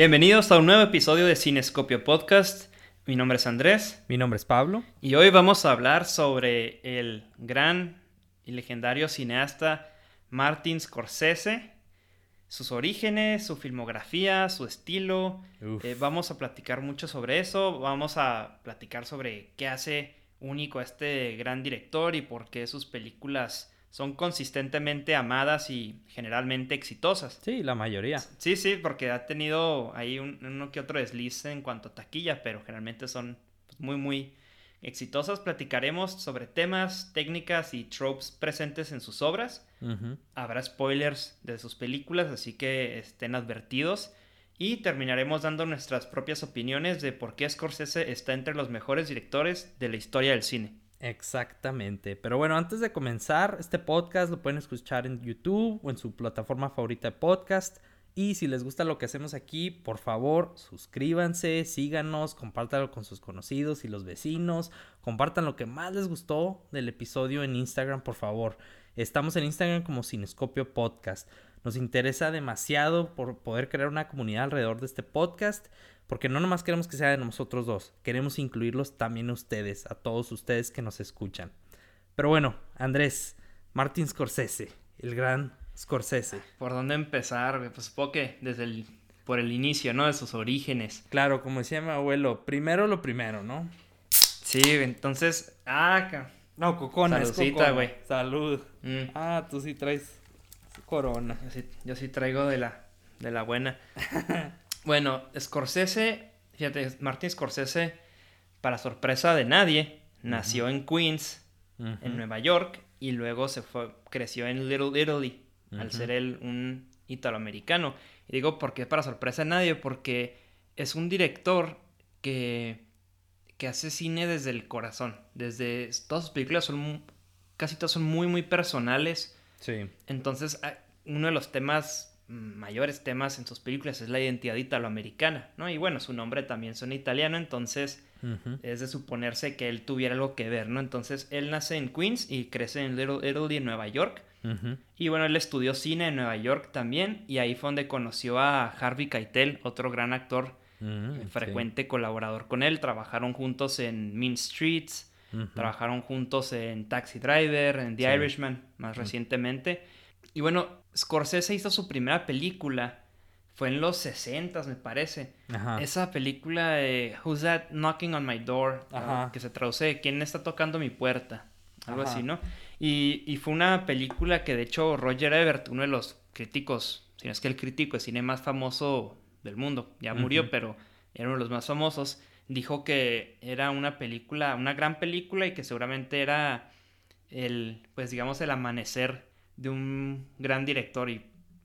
Bienvenidos a un nuevo episodio de Cinescopio Podcast. Mi nombre es Andrés. Mi nombre es Pablo. Y hoy vamos a hablar sobre el gran y legendario cineasta Martin Scorsese, sus orígenes, su filmografía, su estilo. Eh, vamos a platicar mucho sobre eso. Vamos a platicar sobre qué hace único a este gran director y por qué sus películas son consistentemente amadas y generalmente exitosas. Sí, la mayoría. Sí, sí, porque ha tenido ahí un, uno que otro desliz en cuanto a taquilla, pero generalmente son muy, muy exitosas. Platicaremos sobre temas, técnicas y tropes presentes en sus obras. Habrá spoilers de sus películas, así que estén advertidos. Y terminaremos dando nuestras propias opiniones de por qué Scorsese está entre los mejores directores de la historia del cine. Exactamente. Pero bueno, antes de comenzar, este podcast lo pueden escuchar en YouTube o en su plataforma favorita de podcast. Y si les gusta lo que hacemos aquí, por favor, suscríbanse, síganos, compártanlo con sus conocidos y los vecinos. Compartan lo que más les gustó del episodio en Instagram, por favor. Estamos en Instagram como Cinescopio Podcast. Nos interesa demasiado por poder crear una comunidad alrededor de este podcast porque no nomás queremos que sea de nosotros dos, queremos incluirlos también a ustedes, a todos ustedes que nos escuchan. Pero bueno, Andrés, Martin Scorsese, el gran Scorsese. ¿Por dónde empezar? Pues supongo que desde el, por el inicio, ¿no? De sus orígenes. Claro, como decía mi abuelo, primero lo primero, ¿no? Sí, entonces, ah, no, cocona, Saludcita, güey. Salud. Mm. Ah, tú sí traes corona. Yo sí, yo sí traigo de la, de la buena. Bueno, Scorsese, fíjate, Martin Scorsese, para sorpresa de nadie, nació en Queens, en Nueva York, y luego se fue, creció en Little Italy, al ser él un italoamericano. Y digo, ¿por qué para sorpresa de nadie? Porque es un director que, que hace cine desde el corazón. Desde todas sus películas son casi todas son muy, muy personales. Sí. Entonces, uno de los temas mayores temas en sus películas es la identidad italoamericana, ¿no? Y bueno, su nombre también suena italiano, entonces es de suponerse que él tuviera algo que ver, ¿no? Entonces él nace en Queens y crece en Little Italy en Nueva York. Y bueno, él estudió cine en Nueva York también y ahí fue donde conoció a Harvey Keitel, otro gran actor, mm, frecuente colaborador con él. Trabajaron juntos en Mean Streets, trabajaron juntos en Taxi Driver, en The Irishman más recientemente. Y bueno, Scorsese hizo su primera película. Fue en los 60, me parece. Esa película de Who's That Knocking on My Door, que se traduce ¿Quién está tocando mi puerta? Algo así, ¿no? Y, fue una película que de hecho Roger Ebert, uno de los críticos, si no es que el crítico de cine más famoso del mundo, ya murió, pero era uno de los más famosos, dijo que era una película, una gran película y que seguramente era el, pues digamos, el amanecer de un gran director y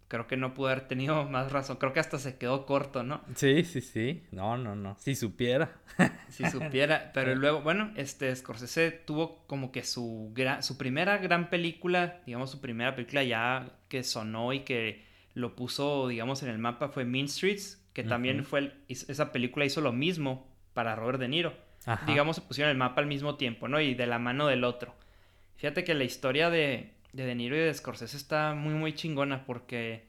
creo que no pudo haber tenido más razón. Creo que hasta se quedó corto, ¿no? Sí, sí, sí. No, no, no. Si supiera. si supiera. Pero luego, bueno, este Scorsese tuvo como que su, su primera gran película, digamos su primera película ya que sonó y que lo puso, digamos, en el mapa fue Mean Streets, que también fue, esa película hizo lo mismo para Robert De Niro. Digamos, se pusieron el mapa al mismo tiempo, ¿no? Y de la mano del otro. Fíjate que la historia de, de De Niro y de Scorsese está muy, muy chingona porque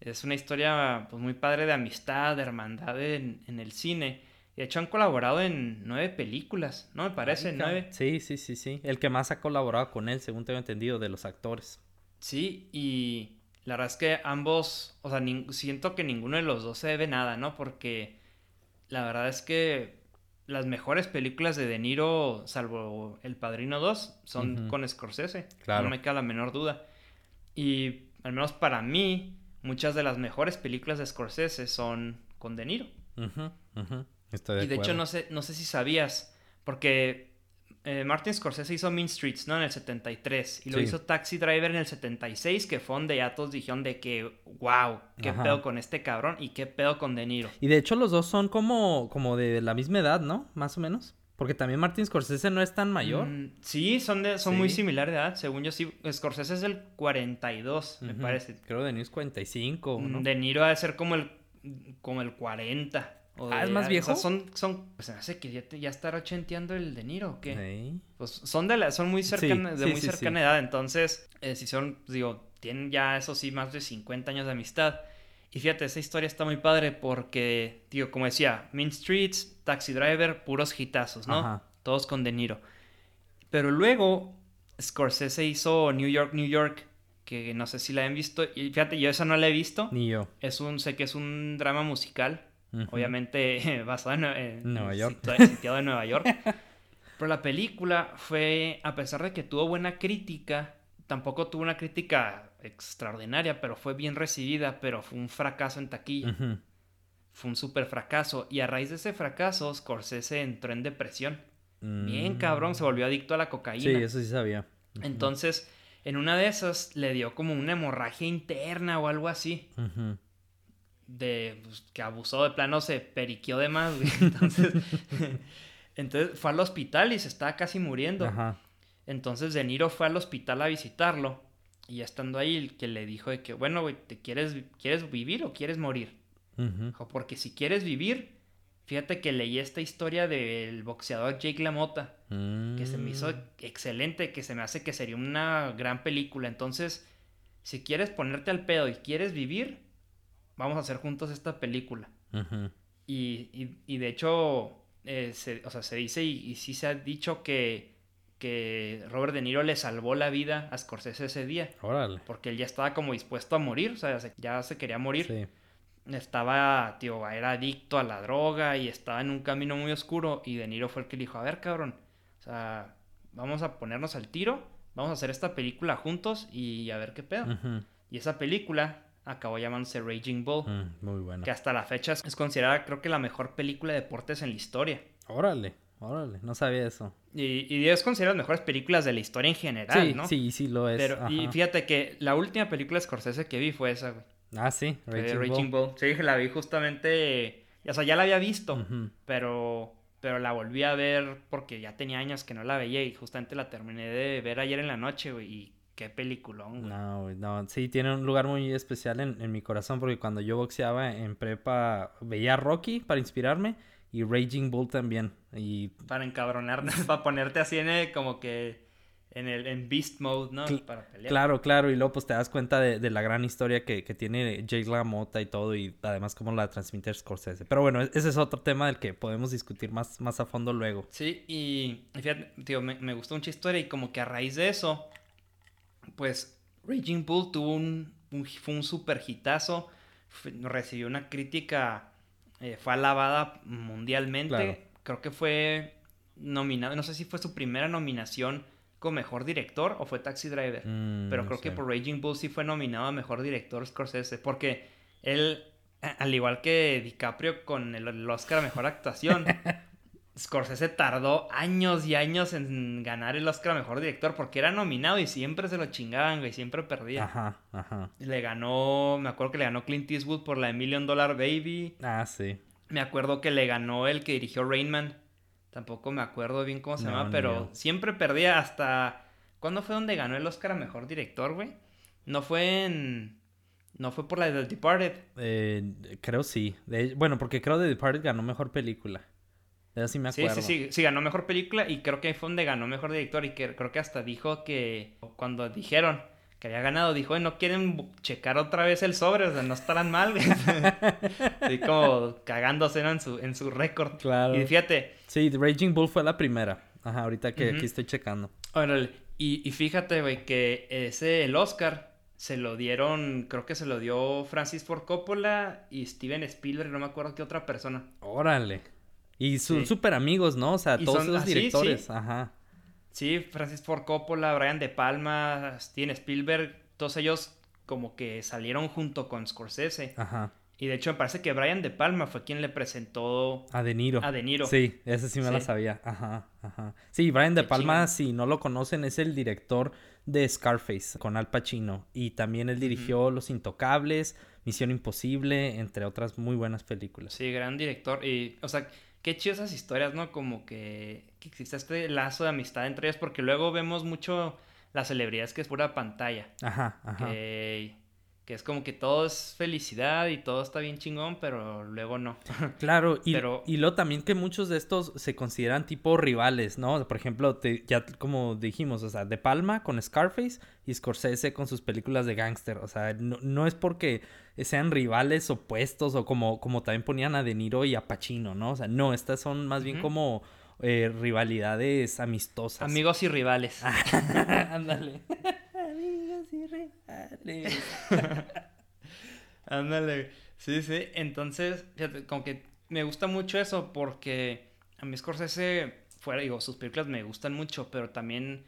es una historia pues, muy padre de amistad, de hermandad en, el cine. De hecho, han colaborado en nueve películas, ¿no? Me parece, nueve. Sí, sí, sí, sí. El que más ha colaborado con él, según tengo entendido, de los actores. Sí, y la verdad es que ambos, o sea, siento que ninguno de los dos se debe nada, ¿no? Porque la verdad es que las mejores películas de De Niro, salvo El Padrino 2, son con Scorsese. Claro. No me queda la menor duda. Y al menos para mí, muchas de las mejores películas de Scorsese son con De Niro. y de hecho, no sé, no sé si sabías, porque eh, Martin Scorsese hizo Mean Streets, ¿no? En el 73. Y lo hizo Taxi Driver en el 76, que fue donde ya todos dijeron de que, wow, qué pedo con este cabrón y qué pedo con De Niro. Y de hecho los dos son como, como de la misma edad, ¿no? Más o menos. Porque también Martin Scorsese no es tan mayor. Mm, sí, son, de, son muy similar de edad. Según yo, sí. Scorsese es el 42, me parece. Creo De Niro es 45, ¿no? De Niro ha de ser como el, como el 40 ah, es más viejo. son, son, pues me hace que ya, ya estará ochenteando el De Niro, ¿o qué? Pues son de la, son muy cercanas, de muy cercana edad, entonces, eh, si son, digo, tienen ya, eso sí, más de 50 años de amistad. Y fíjate, esa historia está muy padre porque, tío, como decía, Mean Streets, Taxi Driver, puros hitazos, ¿no? Todos con De Niro. Pero luego Scorsese hizo New York, New York, que no sé si la han visto. Y fíjate, yo esa no la he visto. Ni yo. Es un, sé que es un drama musical, obviamente basado en, Nueva York. Sitiado en Nueva York. Pero la película fue, a pesar de que tuvo buena crítica, tampoco tuvo una crítica extraordinaria, pero fue bien recibida, pero fue un fracaso en taquilla. Fue un súper fracaso. Y a raíz de ese fracaso, Scorsese entró en depresión. Bien cabrón, se volvió adicto a la cocaína. Sí, eso sí sabía. Entonces, en una de esas le dio como una hemorragia interna o algo así. De pues, que abusó de plano, se periqueó de más, Entonces, entonces fue al hospital y se estaba casi muriendo. Entonces De Niro fue al hospital a visitarlo. Y ya estando ahí, que le dijo de que, bueno, güey, ¿te quieres, ¿quieres vivir o quieres morir? Porque si quieres vivir, fíjate que leí esta historia del boxeador Jake LaMotta, que se me hizo mm. excelente, que se me hace que sería una gran película. Entonces, si quieres ponerte al pedo y quieres vivir, vamos a hacer juntos esta película. y, y, de hecho, eh, se, o sea, se dice y, y sí se ha dicho que que Robert De Niro le salvó la vida a Scorsese ese día. Órale. Porque él ya estaba como dispuesto a morir, o sea, ya se quería morir. Sí. Estaba, tío, era adicto a la droga y estaba en un camino muy oscuro y De Niro fue el que le dijo, a ver, cabrón, o sea, vamos a ponernos al tiro, vamos a hacer esta película juntos y a ver qué pedo. Y esa película acabó llamándose Raging Bull. Mm, muy buena. Que hasta la fecha es considerada, creo que, la mejor película de deportes en la historia. Órale. Órale, no sabía eso. Y, y es considerada las mejores películas de la historia en general, sí, ¿no? Sí, sí, lo es. Pero, y fíjate que la última película de Scorsese que vi fue esa, güey. Ah, sí, Raging, Bull. Sí, la vi justamente. O sea, ya la había visto, pero, pero la volví a ver porque ya tenía años que no la veía y justamente la terminé de ver ayer en la noche, güey. Y qué peliculón, güey. No, güey, no. Sí, tiene un lugar muy especial en, en mi corazón porque cuando yo boxeaba en prepa veía Rocky para inspirarme y Raging Bull también. Y... Para encabronarte, para ponerte así en el, como que en el en beast mode, ¿no? para pelear. Claro, claro, y luego pues te das cuenta de, la gran historia que, que tiene Jake LaMotta y todo, y además cómo la transmite Scorsese. Pero bueno, ese es otro tema del que podemos discutir más, más a fondo luego. Sí, y fíjate, tío, me, me gustó mucha historia y como que a raíz de eso, pues Raging Bull tuvo un, fue un super hitazo, recibió una crítica eh, fue alabada mundialmente. Creo que fue nominado, no sé si fue su primera nominación como mejor director o fue Taxi Driver. Mm, pero creo que por Raging Bull sí fue nominado a mejor director Scorsese. Porque él, al igual que DiCaprio con el Oscar a mejor actuación, Scorsese tardó años y años en ganar el Oscar a Mejor Director porque era nominado y siempre se lo chingaban, güey, siempre perdía. Ajá, ajá. Le ganó, me acuerdo que le ganó Clint Eastwood por la de Million Dollar Baby. Ah, sí. Me acuerdo que le ganó el que dirigió Rainman. Tampoco me acuerdo bien cómo se llama, pero siempre perdía hasta... ¿Cuándo fue donde ganó el Oscar a Mejor Director, güey? No fue en... No fue por la de The Departed. Eh, creo sí. Bueno, porque creo The Departed ganó Mejor Película. Sí, me acuerdo. Sí, sí, sí, ganó mejor película y creo que ahí fue donde ganó mejor director y que creo que hasta dijo que cuando dijeron que había ganado, dijo, no quieren checar otra vez el sobre, o sea, no estarán mal, Así como cagándose en su, en su récord. Claro. Y fíjate. Sí, The Raging Bull fue la primera. Ajá, ahorita que aquí estoy checando. Órale. Y, y fíjate, güey, que ese, el Oscar, se lo dieron, creo que se lo dio Francis Ford Coppola y Steven Spielberg, no me acuerdo qué otra persona. Órale. Y son súper amigos, ¿no? O sea, todos los directores. Sí. Ajá. Sí, Francis Ford Coppola, Brian De Palma, Steven Spielberg, todos ellos como que salieron junto con Scorsese. Ajá. Y de hecho me parece que Brian De Palma fue quien le presentó a De Niro. A De Niro. Sí, ese sí me la sabía. Ajá, ajá. Sí, Brian De Palma, si no lo conocen, es el director de Scarface con Al Pacino. Y también él dirigió Los Intocables, Misión Imposible, entre otras muy buenas películas. Sí, gran director. Y, o sea, qué chido esas historias, ¿no? Como que, que existe este lazo de amistad entre ellos, porque luego vemos mucho las celebridades que es pura pantalla. Ajá, ajá. Que, que es como que todo es felicidad y todo está bien chingón, pero luego no. Claro, y, pero... y lo también que muchos de estos se consideran tipo rivales, ¿no? Por ejemplo, ya como dijimos, o sea, De Palma con Scarface y Scorsese con sus películas de gángster. O sea, no, es porque sean rivales opuestos o como, como también ponían a De Niro y a Pacino, ¿no? O sea, no, estas son más bien como eh, rivalidades amistosas. Amigos y rivales. Ándale. Ándale. Sí, sí. Entonces, fíjate, como que me gusta mucho eso porque a mí Scorsese, fuera, digo, sus películas me gustan mucho, pero también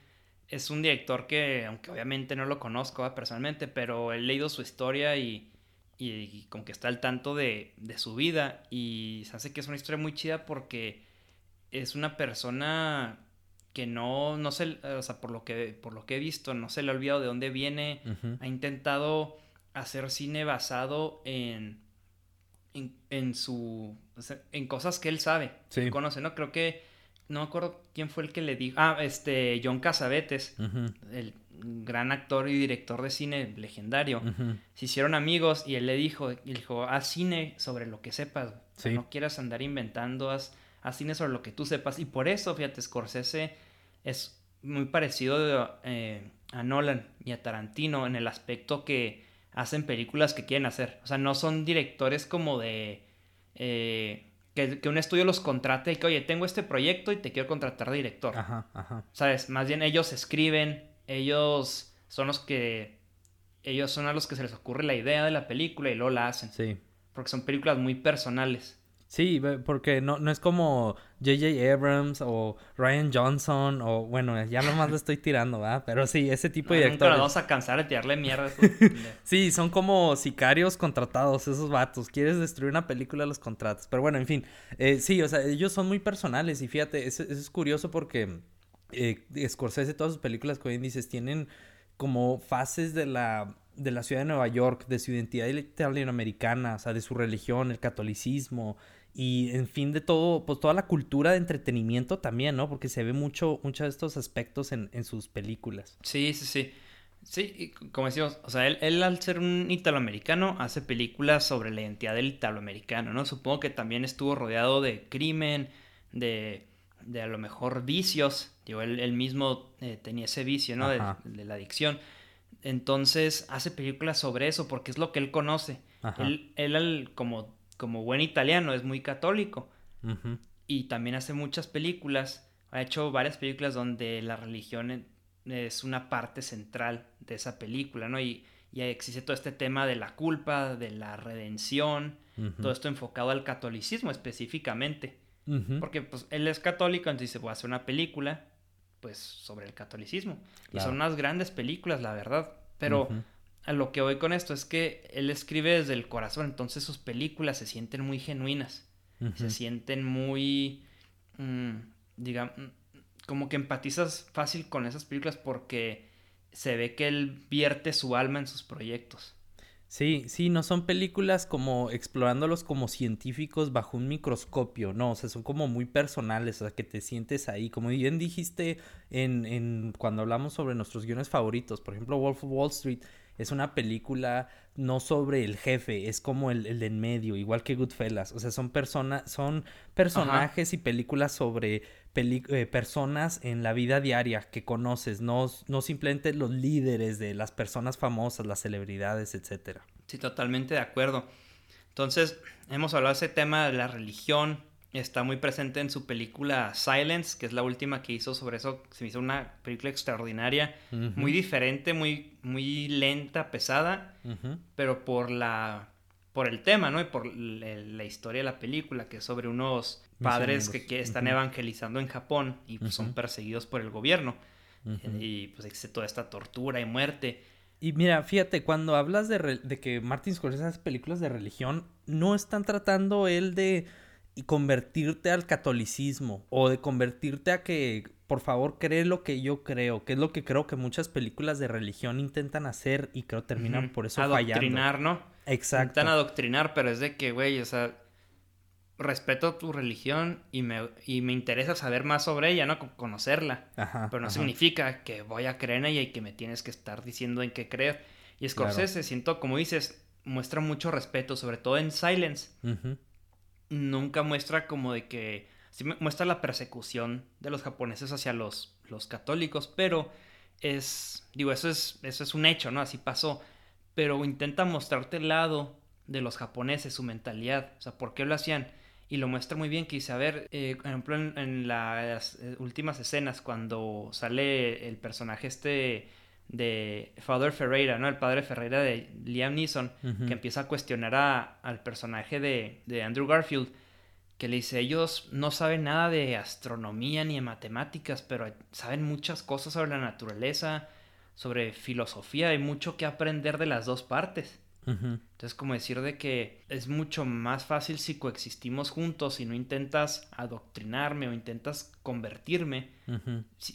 es un director que, aunque obviamente no lo conozco personalmente, pero he leído su historia y, y, como que está al tanto de, de, su vida y se hace que es una historia muy chida porque es una persona que no, no se, o sea, por lo que, por lo que he visto, no se le ha olvidado de dónde viene, ha intentado hacer cine basado en, en, su, en cosas que él sabe, sí. conoce, ¿no? Creo que, no me acuerdo quién fue el que le dijo, ah, este, John Casavetes, el gran actor y director de cine legendario, se hicieron amigos y él le dijo, y dijo, haz cine sobre lo que sepas, no quieras andar inventando, haz a cine sobre lo que tú sepas. Y por eso, fíjate, Scorsese es muy parecido eh, a Nolan y a Tarantino en el aspecto que hacen películas que quieren hacer. O sea, no son directores como de... Eh, que, un estudio los contrate y que, oye, tengo este proyecto y te quiero contratar de director. Ajá, ajá. ¿Sabes? Más bien ellos escriben, ellos son los que... Ellos son a los que se les ocurre la idea de la película y luego la hacen. Sí. Porque son películas muy personales. Sí, porque no, no es como J.J. Abrams o Ryan Johnson o bueno, ya nomás le estoy tirando, ¿verdad? Pero sí, ese tipo de directores. Nunca vamos a cansar de tirarle mierda. sí, son como sicarios contratados esos vatos. Quieres destruir una película, los contratos. Pero bueno, en fin. Eh, sí, o sea, ellos son muy personales y fíjate, eso, es curioso porque eh, Scorsese, todas sus películas, como bien dices, tienen como fases de la de la ciudad de Nueva York, de su identidad italianoamericana, o sea, de su religión, el catolicismo, y en fin de todo, pues toda la cultura de entretenimiento también, ¿no? Porque se ve mucho, muchos de estos aspectos en, en sus películas. Sí, sí, sí. Sí, como decíamos, o sea, él, él, al ser un italoamericano hace películas sobre la identidad del italoamericano, ¿no? Supongo que también estuvo rodeado de crimen, de, de a lo mejor vicios. Digo, él, mismo eh, tenía ese vicio, ¿no? De, de, la adicción. Entonces hace películas sobre eso porque es lo que él conoce. Él, él, como como buen italiano, es muy católico. Y también hace muchas películas. Ha hecho varias películas donde la religión es una parte central de esa película, ¿no? Y, y existe todo este tema de la culpa, de la redención, todo esto enfocado al catolicismo específicamente. Porque pues él es católico, entonces dice, voy a hacer una película pues sobre el catolicismo. Y son unas grandes películas, la verdad. Pero a lo que voy con esto es que él escribe desde el corazón, entonces sus películas se sienten muy genuinas, se sienten muy, mm, digamos, como que empatizas fácil con esas películas porque se ve que él vierte su alma en sus proyectos. Sí, sí, no son películas como explorándolos como científicos bajo un microscopio, no, o sea, son como muy personales, o sea, que te sientes ahí, como bien dijiste en, en cuando hablamos sobre nuestros guiones favoritos, por ejemplo, Wolf of Wall Street, es una película no sobre el jefe, es como el, el de en medio, igual que Goodfellas. O sea, son personas, son personajes y películas sobre eh, personas en la vida diaria que conoces, no, no simplemente los líderes de las personas famosas, las celebridades, etcétera. Sí, totalmente de acuerdo. Entonces, hemos hablado de ese tema de la religión, está muy presente en su película Silence, que es la última que hizo sobre eso. Se me hizo una película extraordinaria, muy diferente, muy, muy lenta, pesada, pero por la por el tema, ¿no? Y por la historia de la película, que es sobre unos padres que, están evangelizando en Japón y pues, son perseguidos por el gobierno. Y pues existe toda esta tortura y muerte. Y mira, fíjate, cuando hablas de, de que Martin Scorsese hace películas de religión, no están tratando él de y convertirte al catolicismo o de convertirte a que por favor cree lo que yo creo, que es lo que creo que muchas películas de religión intentan hacer y creo terminan por eso adoctrinar, ¿no? Exacto. Intentan adoctrinar, pero es de que, güey, o sea, respeto tu religión y me, y me interesa saber más sobre ella, ¿no? Conocerla. Ajá, pero no significa que voy a creer en ella y que me tienes que estar diciendo en qué creer. Y Scorsese, siento, como dices, muestra mucho respeto, sobre todo en Silence. Nunca muestra como de que... Sí muestra la persecución de los japoneses hacia los, los católicos, pero es... Digo, eso es, eso es un hecho, ¿no? Así pasó. Pero intenta mostrarte el lado de los japoneses, su mentalidad. O sea, ¿por qué lo hacían? Y lo muestra muy bien, que dice, a ver, eh, por ejemplo, en, las eh, últimas escenas, cuando sale el personaje este de Father Ferreira, ¿no? El padre Ferreira de Liam Neeson, que empieza a cuestionar a, al personaje de, de, Andrew Garfield, que le dice, ellos no saben nada de astronomía ni de matemáticas, pero saben muchas cosas sobre la naturaleza, sobre filosofía, hay mucho que aprender de las dos partes. Entonces, como decir de que es mucho más fácil si coexistimos juntos y no intentas adoctrinarme o intentas convertirme,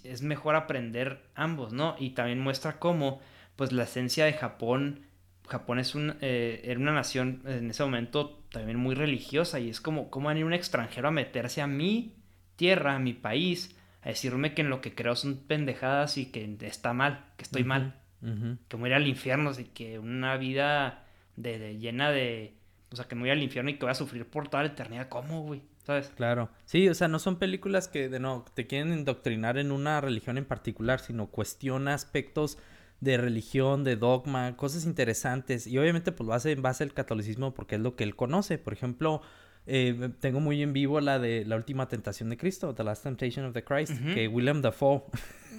es mejor aprender ambos, ¿no? Y también muestra cómo, pues, la esencia de Japón, Japón es un, eh, era una nación en ese momento también muy religiosa y es como, ¿cómo venir un extranjero a meterse a mi tierra, a mi país, a decirme que en lo que creo son pendejadas y que está mal, que estoy mal? Que me voy al infierno, así que una vida de, llena de. O sea, que me voy al infierno y que voy a sufrir por toda la eternidad. ¿Cómo, güey? ¿Sabes? Claro. Sí, o sea, no son películas que de no te quieren indoctrinar en una religión en particular, sino cuestiona aspectos de religión, de dogma, cosas interesantes. Y obviamente, pues lo hace en base al catolicismo porque es lo que él conoce. Por ejemplo, eh, tengo muy en vivo la de La Última Tentación de Cristo, The Last Temptation of the Christ, que William Dafoe,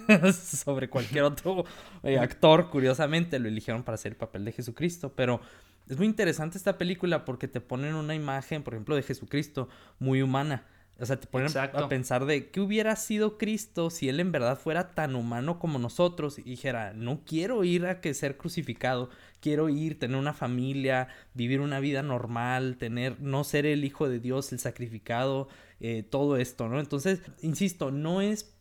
sobre cualquier otro eh, actor, curiosamente, lo eligieron para hacer el papel de Jesucristo. Pero es muy interesante esta película porque te ponen una imagen, por ejemplo, de Jesucristo muy humana. O sea, te ponen a pensar de qué hubiera sido Cristo si él en verdad fuera tan humano como nosotros y dijera, no quiero ir a que ser crucificado, quiero ir, tener una familia, vivir una vida normal, tener, no ser el hijo de Dios, el sacrificado, eh, todo esto, ¿no? Entonces, insisto, no es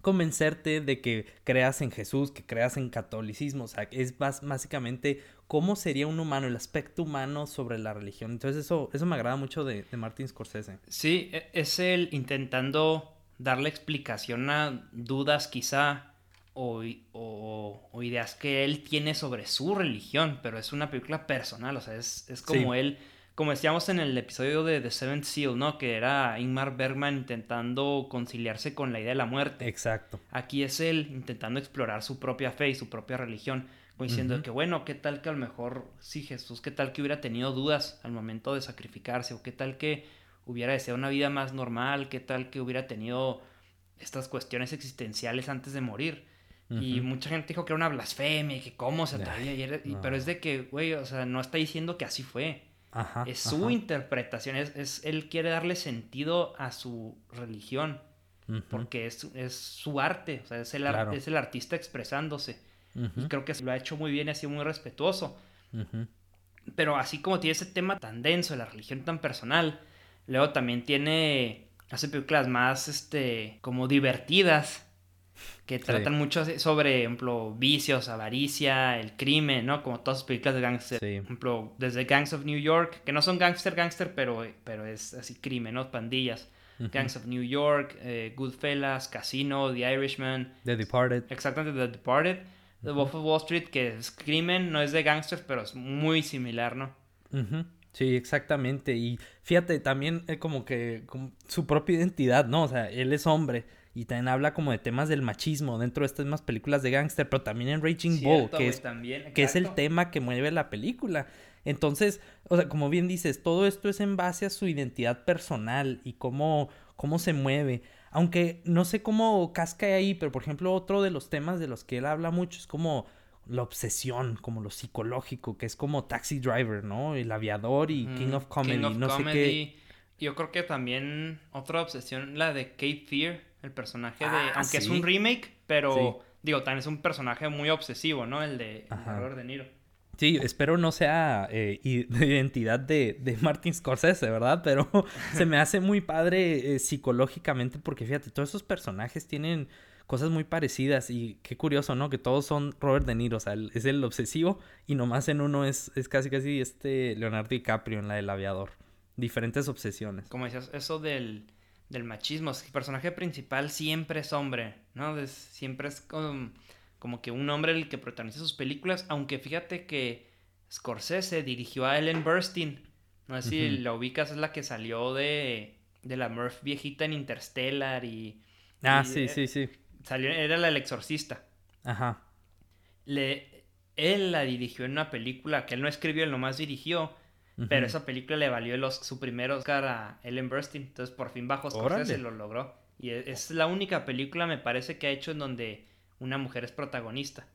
convencerte de que creas en Jesús, que creas en catolicismo, o sea, es básicamente cómo sería un humano, el aspecto humano sobre la religión. Entonces eso, eso me agrada mucho de, de Martin Scorsese. Sí, e, es él intentando darle explicación a dudas quizá o, o, ideas que él tiene sobre su religión, pero es una película personal, o sea, es, es como él, como decíamos en el episodio de The Seventh Seal, ¿no? Que era Ingmar Bergman intentando conciliarse con la idea de la muerte. Exacto. Aquí es él intentando explorar su propia fe y su propia religión diciendo que bueno, qué tal que a lo mejor, sí, Jesús, qué tal que hubiera tenido dudas al momento de sacrificarse, o qué tal que hubiera deseado una vida más normal, qué tal que hubiera tenido estas cuestiones existenciales antes de morir. Y mucha gente dijo que era una blasfemia y que cómo se atrevía. Pero es de que, güey, o sea, no está diciendo que así fue. es su interpretación, es, es, él quiere darle sentido a su religión, porque es, es, su arte, o sea, es el, es el artista expresándose. Y creo que lo ha hecho muy bien y ha sido muy respetuoso. Pero así como tiene ese tema tan denso de la religión tan personal, luego también tiene, hace películas más, este, como divertidas, que tratan mucho sobre, ejemplo, vicios, avaricia, el crimen, ¿no? Como todas las películas de gangster. Por ejemplo, desde Gangs of New York, que no son gangster, gangster, pero, pero es así crimen, ¿no? Pandillas. Gangs of New York, eh, Goodfellas, Casino, The Irishman. The Departed. Exactamente, The Departed. The Wolf of Wall Street, que es crimen, no es de gangsters, pero es muy similar, ¿no? Sí, exactamente. Y fíjate, también es como que su propia identidad, ¿no? O sea, él es hombre y también habla como de temas del machismo dentro de estas mismas películas de gangster, pero también en Raging Bull, que, es, que es el tema que mueve la película. Entonces, o sea, como bien dices, todo esto es en base a su identidad personal y cómo, cómo se mueve. Aunque no sé cómo casca ahí, pero por ejemplo, otro de los temas de los que él habla mucho es como la obsesión, como lo psicológico, que es como Taxi Driver, ¿no? El aviador y King of Comedy, no sé qué. Yo creo que también otra obsesión, la de Cape Fear, el personaje de. Ah, aunque es un remake, pero digo, también es un personaje muy obsesivo, ¿no? El de Robert De Niro. Sí, espero no sea eh, de identidad de, de, Martin Scorsese, ¿verdad? Pero se me hace muy padre eh, psicológicamente porque fíjate, todos esos personajes tienen cosas muy parecidas y qué curioso, ¿no? Que todos son Robert De Niro, o sea, es el obsesivo y nomás en uno es, es casi casi este Leonardo DiCaprio en la del aviador. Diferentes obsesiones. Como decías, eso del, del machismo, el personaje principal siempre es hombre, ¿no? siempre es como como que un hombre el que protagoniza sus películas, aunque fíjate que Scorsese dirigió a Ellen Burstyn. No sé si la ubicas, es la que salió de, de la Murph viejita en Interstellar y... Ah, sí, sí, sí. Salió, era la del exorcista. Ajá. Le, él la dirigió en una película que él no escribió, él nomás dirigió. Pero esa película le valió los, su primer Oscar a Ellen Burstyn. Entonces por fin bajo Scorsese lo logró. Y e, es, la única película, me parece, que ha hecho en donde una mujer es protagonista.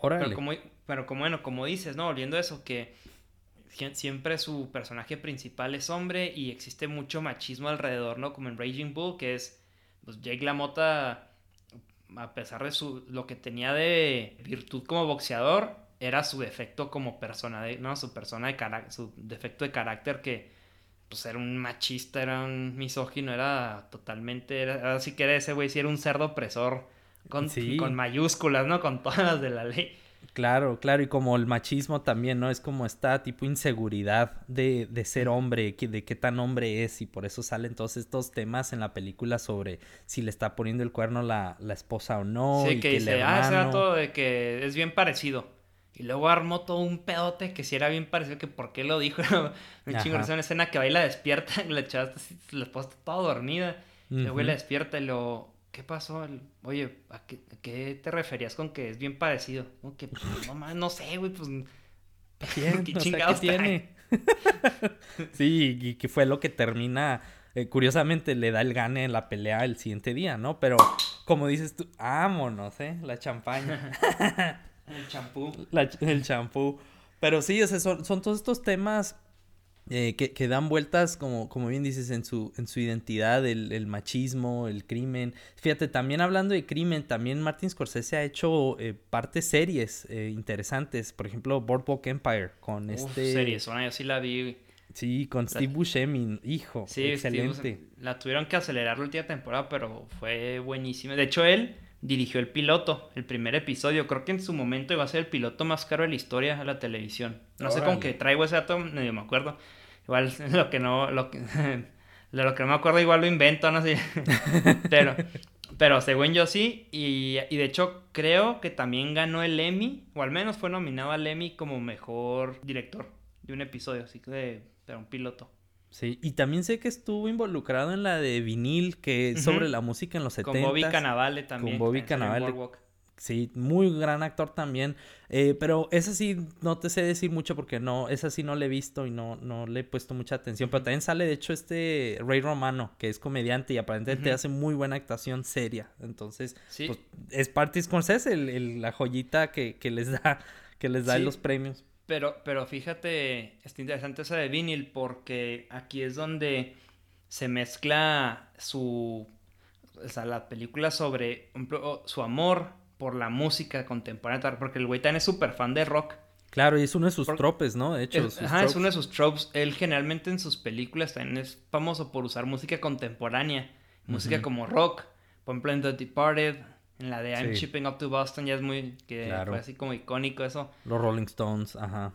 Pero como, pero como, bueno, como dices, ¿no? Volviendo a eso, que siempre su personaje principal es hombre y existe mucho machismo alrededor, ¿no? Como en Raging Bull, que es, pues Jake LaMotta, a pesar de su, lo que tenía de virtud como boxeador, era su defecto como persona, ¿no? Su persona de carácter, su defecto de carácter que, pues era un machista, era un misógino, era totalmente, era, así que era ese güey, sí era un cerdo opresor con, con mayúsculas, ¿no? Con todas las de la ley. Claro, claro, y como el machismo también, ¿no? Es como esta tipo inseguridad de, de ser hombre, de qué tan hombre es, y por eso salen todos estos temas en la película sobre si le está poniendo el cuerno la, la esposa o no. Sí, que, dice, ah, ese dato de que es bien parecido. Y luego armó todo un pedote que si era bien parecido, que por qué lo dijo. un chingo de una escena que va y la despierta, la chava la esposa está toda dormida. Y luego la despierta y lo ¿qué pasó? Oye, ¿a qué, te referías con que es bien parecido? No, que, pues, no, no sé, güey, pues... ¿Qué, ¿Qué chingados tiene? sí, y que fue lo que termina... Eh, curiosamente le da el gane en la pelea el siguiente día, ¿no? Pero como dices tú, vámonos, ¿eh? La champaña. el champú. el champú. Pero sí, o sea, son, son todos estos temas eh, que, dan vueltas, como, como bien dices, en su, en su identidad, el, machismo, el crimen. Fíjate, también hablando de crimen, también Martin Scorsese ha hecho eh, partes series eh, interesantes. Por ejemplo, Boardwalk Empire, con Uf, este... series, bueno, yo sí la vi. Sí, con Steve Buscemi, hijo. Sí, excelente. la tuvieron que acelerar la última temporada, pero fue buenísima. De hecho, él dirigió el piloto, el primer episodio. Creo que en su momento iba a ser el piloto más caro de la historia de la televisión. No sé con qué traigo ese dato, no me acuerdo. Igual lo que no, lo que, lo que no me acuerdo igual lo invento, no sé. pero, pero según yo sí, y, de hecho creo que también ganó el Emmy, o al menos fue nominado al Emmy como mejor director de un episodio, así que de, un piloto. Sí, y también sé que estuvo involucrado en la de vinil, que es sobre la música en los 70. Con Bobby Cannavale también. Con Bobby Cannavale. Sí, muy gran actor también. Eh, pero esa sí no te sé decir mucho porque no, esa sí no le he visto y no, no le he puesto mucha atención. Pero también sale, de hecho, este Ray Romano, que es comediante y aparentemente hace muy buena actuación seria. Entonces, pues, es parte con el, el, la joyita que, les da, que les da los premios. Pero, pero fíjate, está interesante esa de vinil porque aquí es donde se mezcla su. O sea, la película sobre su amor por la música contemporánea, porque el güey también es súper fan de rock. Claro, y es uno de sus tropes, ¿no? De hecho, es, ajá, es uno de sus tropes. Él generalmente en sus películas también es famoso por usar música contemporánea, música como rock. Por ejemplo, en The Departed, en la de I'm Shipping Up to Boston, ya es muy. que fue así como icónico eso. Los Rolling Stones, ajá.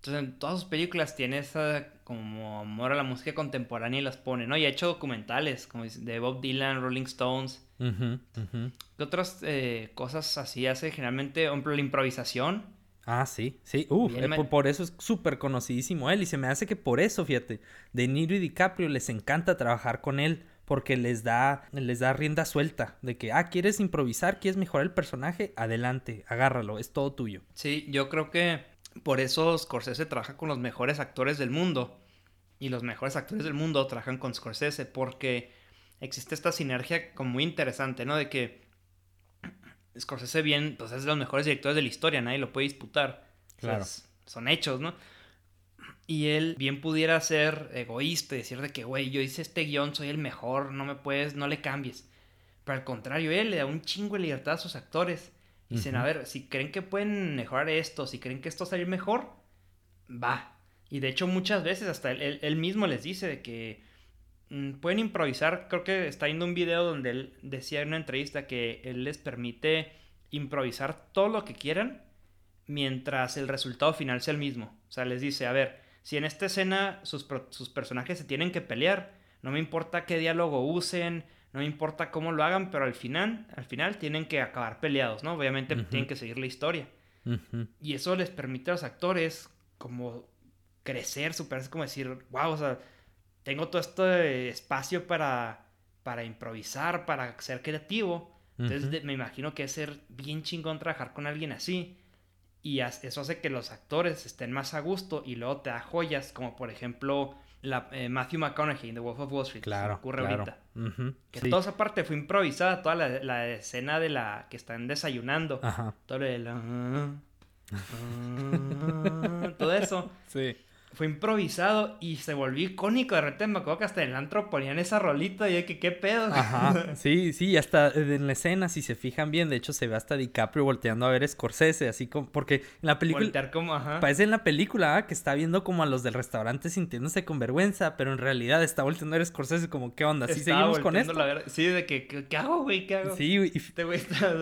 Entonces, en todas sus películas tiene esa como amor a la música contemporánea y las pone, ¿no? Y ha hecho documentales, como de Bob Dylan, Rolling Stones. ¿Qué otras eh, cosas así hace generalmente? Por ejemplo, la improvisación. Ah, sí, sí. Uf, eh, por, eso es súper conocidísimo él. Y se me hace que por eso, fíjate, De Niro y DiCaprio les encanta trabajar con él. Porque les da, les da rienda suelta. De que, ah, ¿quieres improvisar? ¿Quieres mejorar el personaje? Adelante, agárralo, es todo tuyo. Sí, yo creo que por eso Scorsese trabaja con los mejores actores del mundo. Y los mejores actores del mundo trabajan con Scorsese. Porque existe esta sinergia como muy interesante, ¿no? De que Scorsese bien, pues es de los mejores directores de la historia, nadie lo puede disputar. Claro. son hechos, ¿no? Y él bien pudiera ser egoísta y decir de que, güey, yo hice este guion, soy el mejor, no me puedes, no le cambies. Pero al contrario, él le da un chingo de libertad a sus actores. Dicen, a ver, si creen que pueden mejorar esto, si creen que esto salir mejor, va. Y de hecho muchas veces hasta él, él mismo les dice de que Mm, pueden improvisar. Creo que está viendo un video donde él decía en una entrevista que él les permite improvisar todo lo que quieran mientras el resultado final sea el mismo. O sea, les dice, a ver, si en esta escena sus, personajes se tienen que pelear, no me importa qué diálogo usen, no me importa cómo lo hagan, pero al final, al final tienen que acabar peleados, ¿no? Obviamente tienen que seguir la historia. Y eso les permite a los actores como crecer, superarse, como decir, wow, o sea, tengo todo este espacio para, para improvisar, para ser creativo. Entonces me imagino que es ser bien chingón trabajar con alguien así. Y eso hace que los actores estén más a gusto y luego te da joyas, como por ejemplo la, eh, Matthew McConaughey en The Wolf of Wall Street. Claro. ocurre ahorita. Que toda esa parte fue improvisada, toda la, escena de la que están desayunando. Ajá. Todo de la... todo eso. Sí fue improvisado y se volvió icónico. De repente me acuerdo que hasta en el antro ponían esa rolita y de que qué pedo. Ajá, sí, sí, hasta en la escena, si se fijan bien, de hecho se ve hasta DiCaprio volteando a ver Scorsese, así como, porque en la película... Voltear como, ajá. Parece en la película ¿ah? que está viendo como a los del restaurante sintiéndose con vergüenza, pero en realidad está volteando a ver Scorsese como, ¿qué onda? ¿Sí seguimos con esto? Sí, de que, ¿qué, hago, güey? ¿Qué hago? Sí, y, este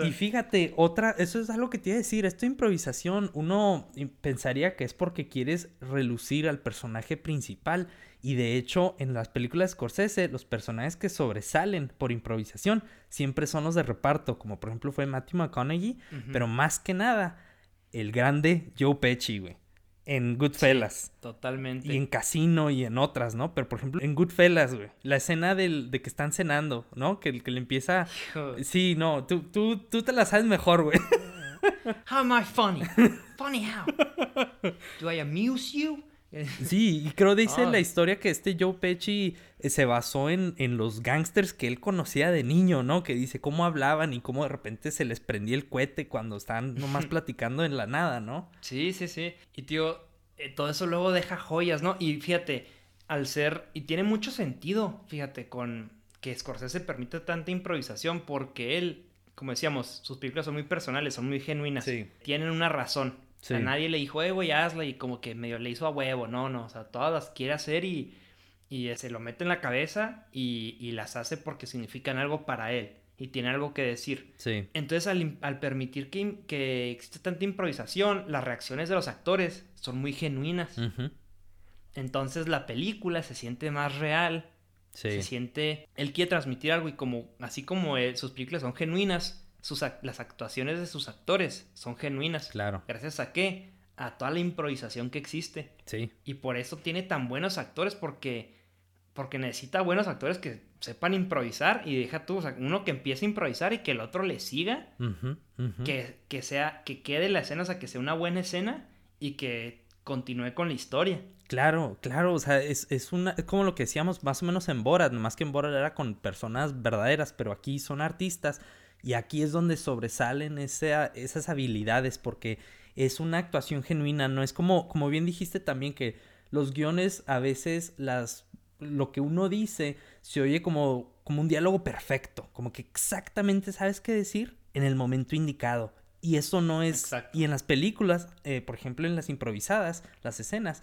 y fíjate, otra, eso es algo que te iba a decir, esto improvisación, uno pensaría que es porque quieres relucir al personaje principal. Y de hecho, en las películas de Scorsese, los personajes que sobresalen por improvisación siempre son los de reparto, como por ejemplo fue Matthew McConaughey, pero más que nada, el grande Joe Pesci, güey. En Goodfellas. totalmente. Y en Casino y en otras, ¿no? Pero por ejemplo, en Goodfellas, güey. La escena del, de que están cenando, ¿no? Que, que le empieza. Sí, no, tú, tú, tú te la sabes mejor, güey. How am I funny? Funny how? Do I amuse you? Sí, y creo dice la historia que este Joe Pesci eh, se basó en, en, los gangsters que él conocía de niño, ¿no? Que dice cómo hablaban y cómo de repente se les prendía el cohete cuando estaban nomás platicando en la nada, ¿no? Sí, sí, sí. Y tío, eh, todo eso luego deja joyas, ¿no? Y fíjate, al ser, y tiene mucho sentido, fíjate, con que Scorsese permite tanta improvisación porque él, como decíamos, sus películas son muy personales, son muy genuinas, sí. tienen una razón. O sea, nadie le dijo, eh, güey, hazla y como que medio le hizo a huevo. No, no, o sea, todas las quiere hacer y, y se lo mete en la cabeza y, y, las hace porque significan algo para él y tiene algo que decir. Sí. Entonces, al, al permitir que, que, existe tanta improvisación, las reacciones de los actores son muy genuinas. Entonces, la película se siente más real. Sí. Se siente. Él quiere transmitir algo y como. Así como sus películas son genuinas las actuaciones de sus actores son genuinas. Claro. Gracias a qué? A toda la improvisación que existe. Sí. Y por eso tiene tan buenos actores porque porque necesita buenos actores que sepan improvisar y deja tú, o sea, uno que empiece a improvisar y que el otro le siga, Que, que sea, que quede la escena, o sea, que sea una buena escena y que continúe con la historia. Claro, claro, o sea, es, es, una, es como lo que decíamos más o menos en Borat, más que en Borat era con personas verdaderas, pero aquí son artistas y aquí es donde sobresalen esas habilidades porque es una actuación genuina, no es como, como bien dijiste también que los guiones a veces las lo que uno dice se oye como, como un diálogo perfecto, como que exactamente sabes qué decir en el momento indicado. Y eso no es... Y en las películas, eh, por ejemplo en las improvisadas, las escenas,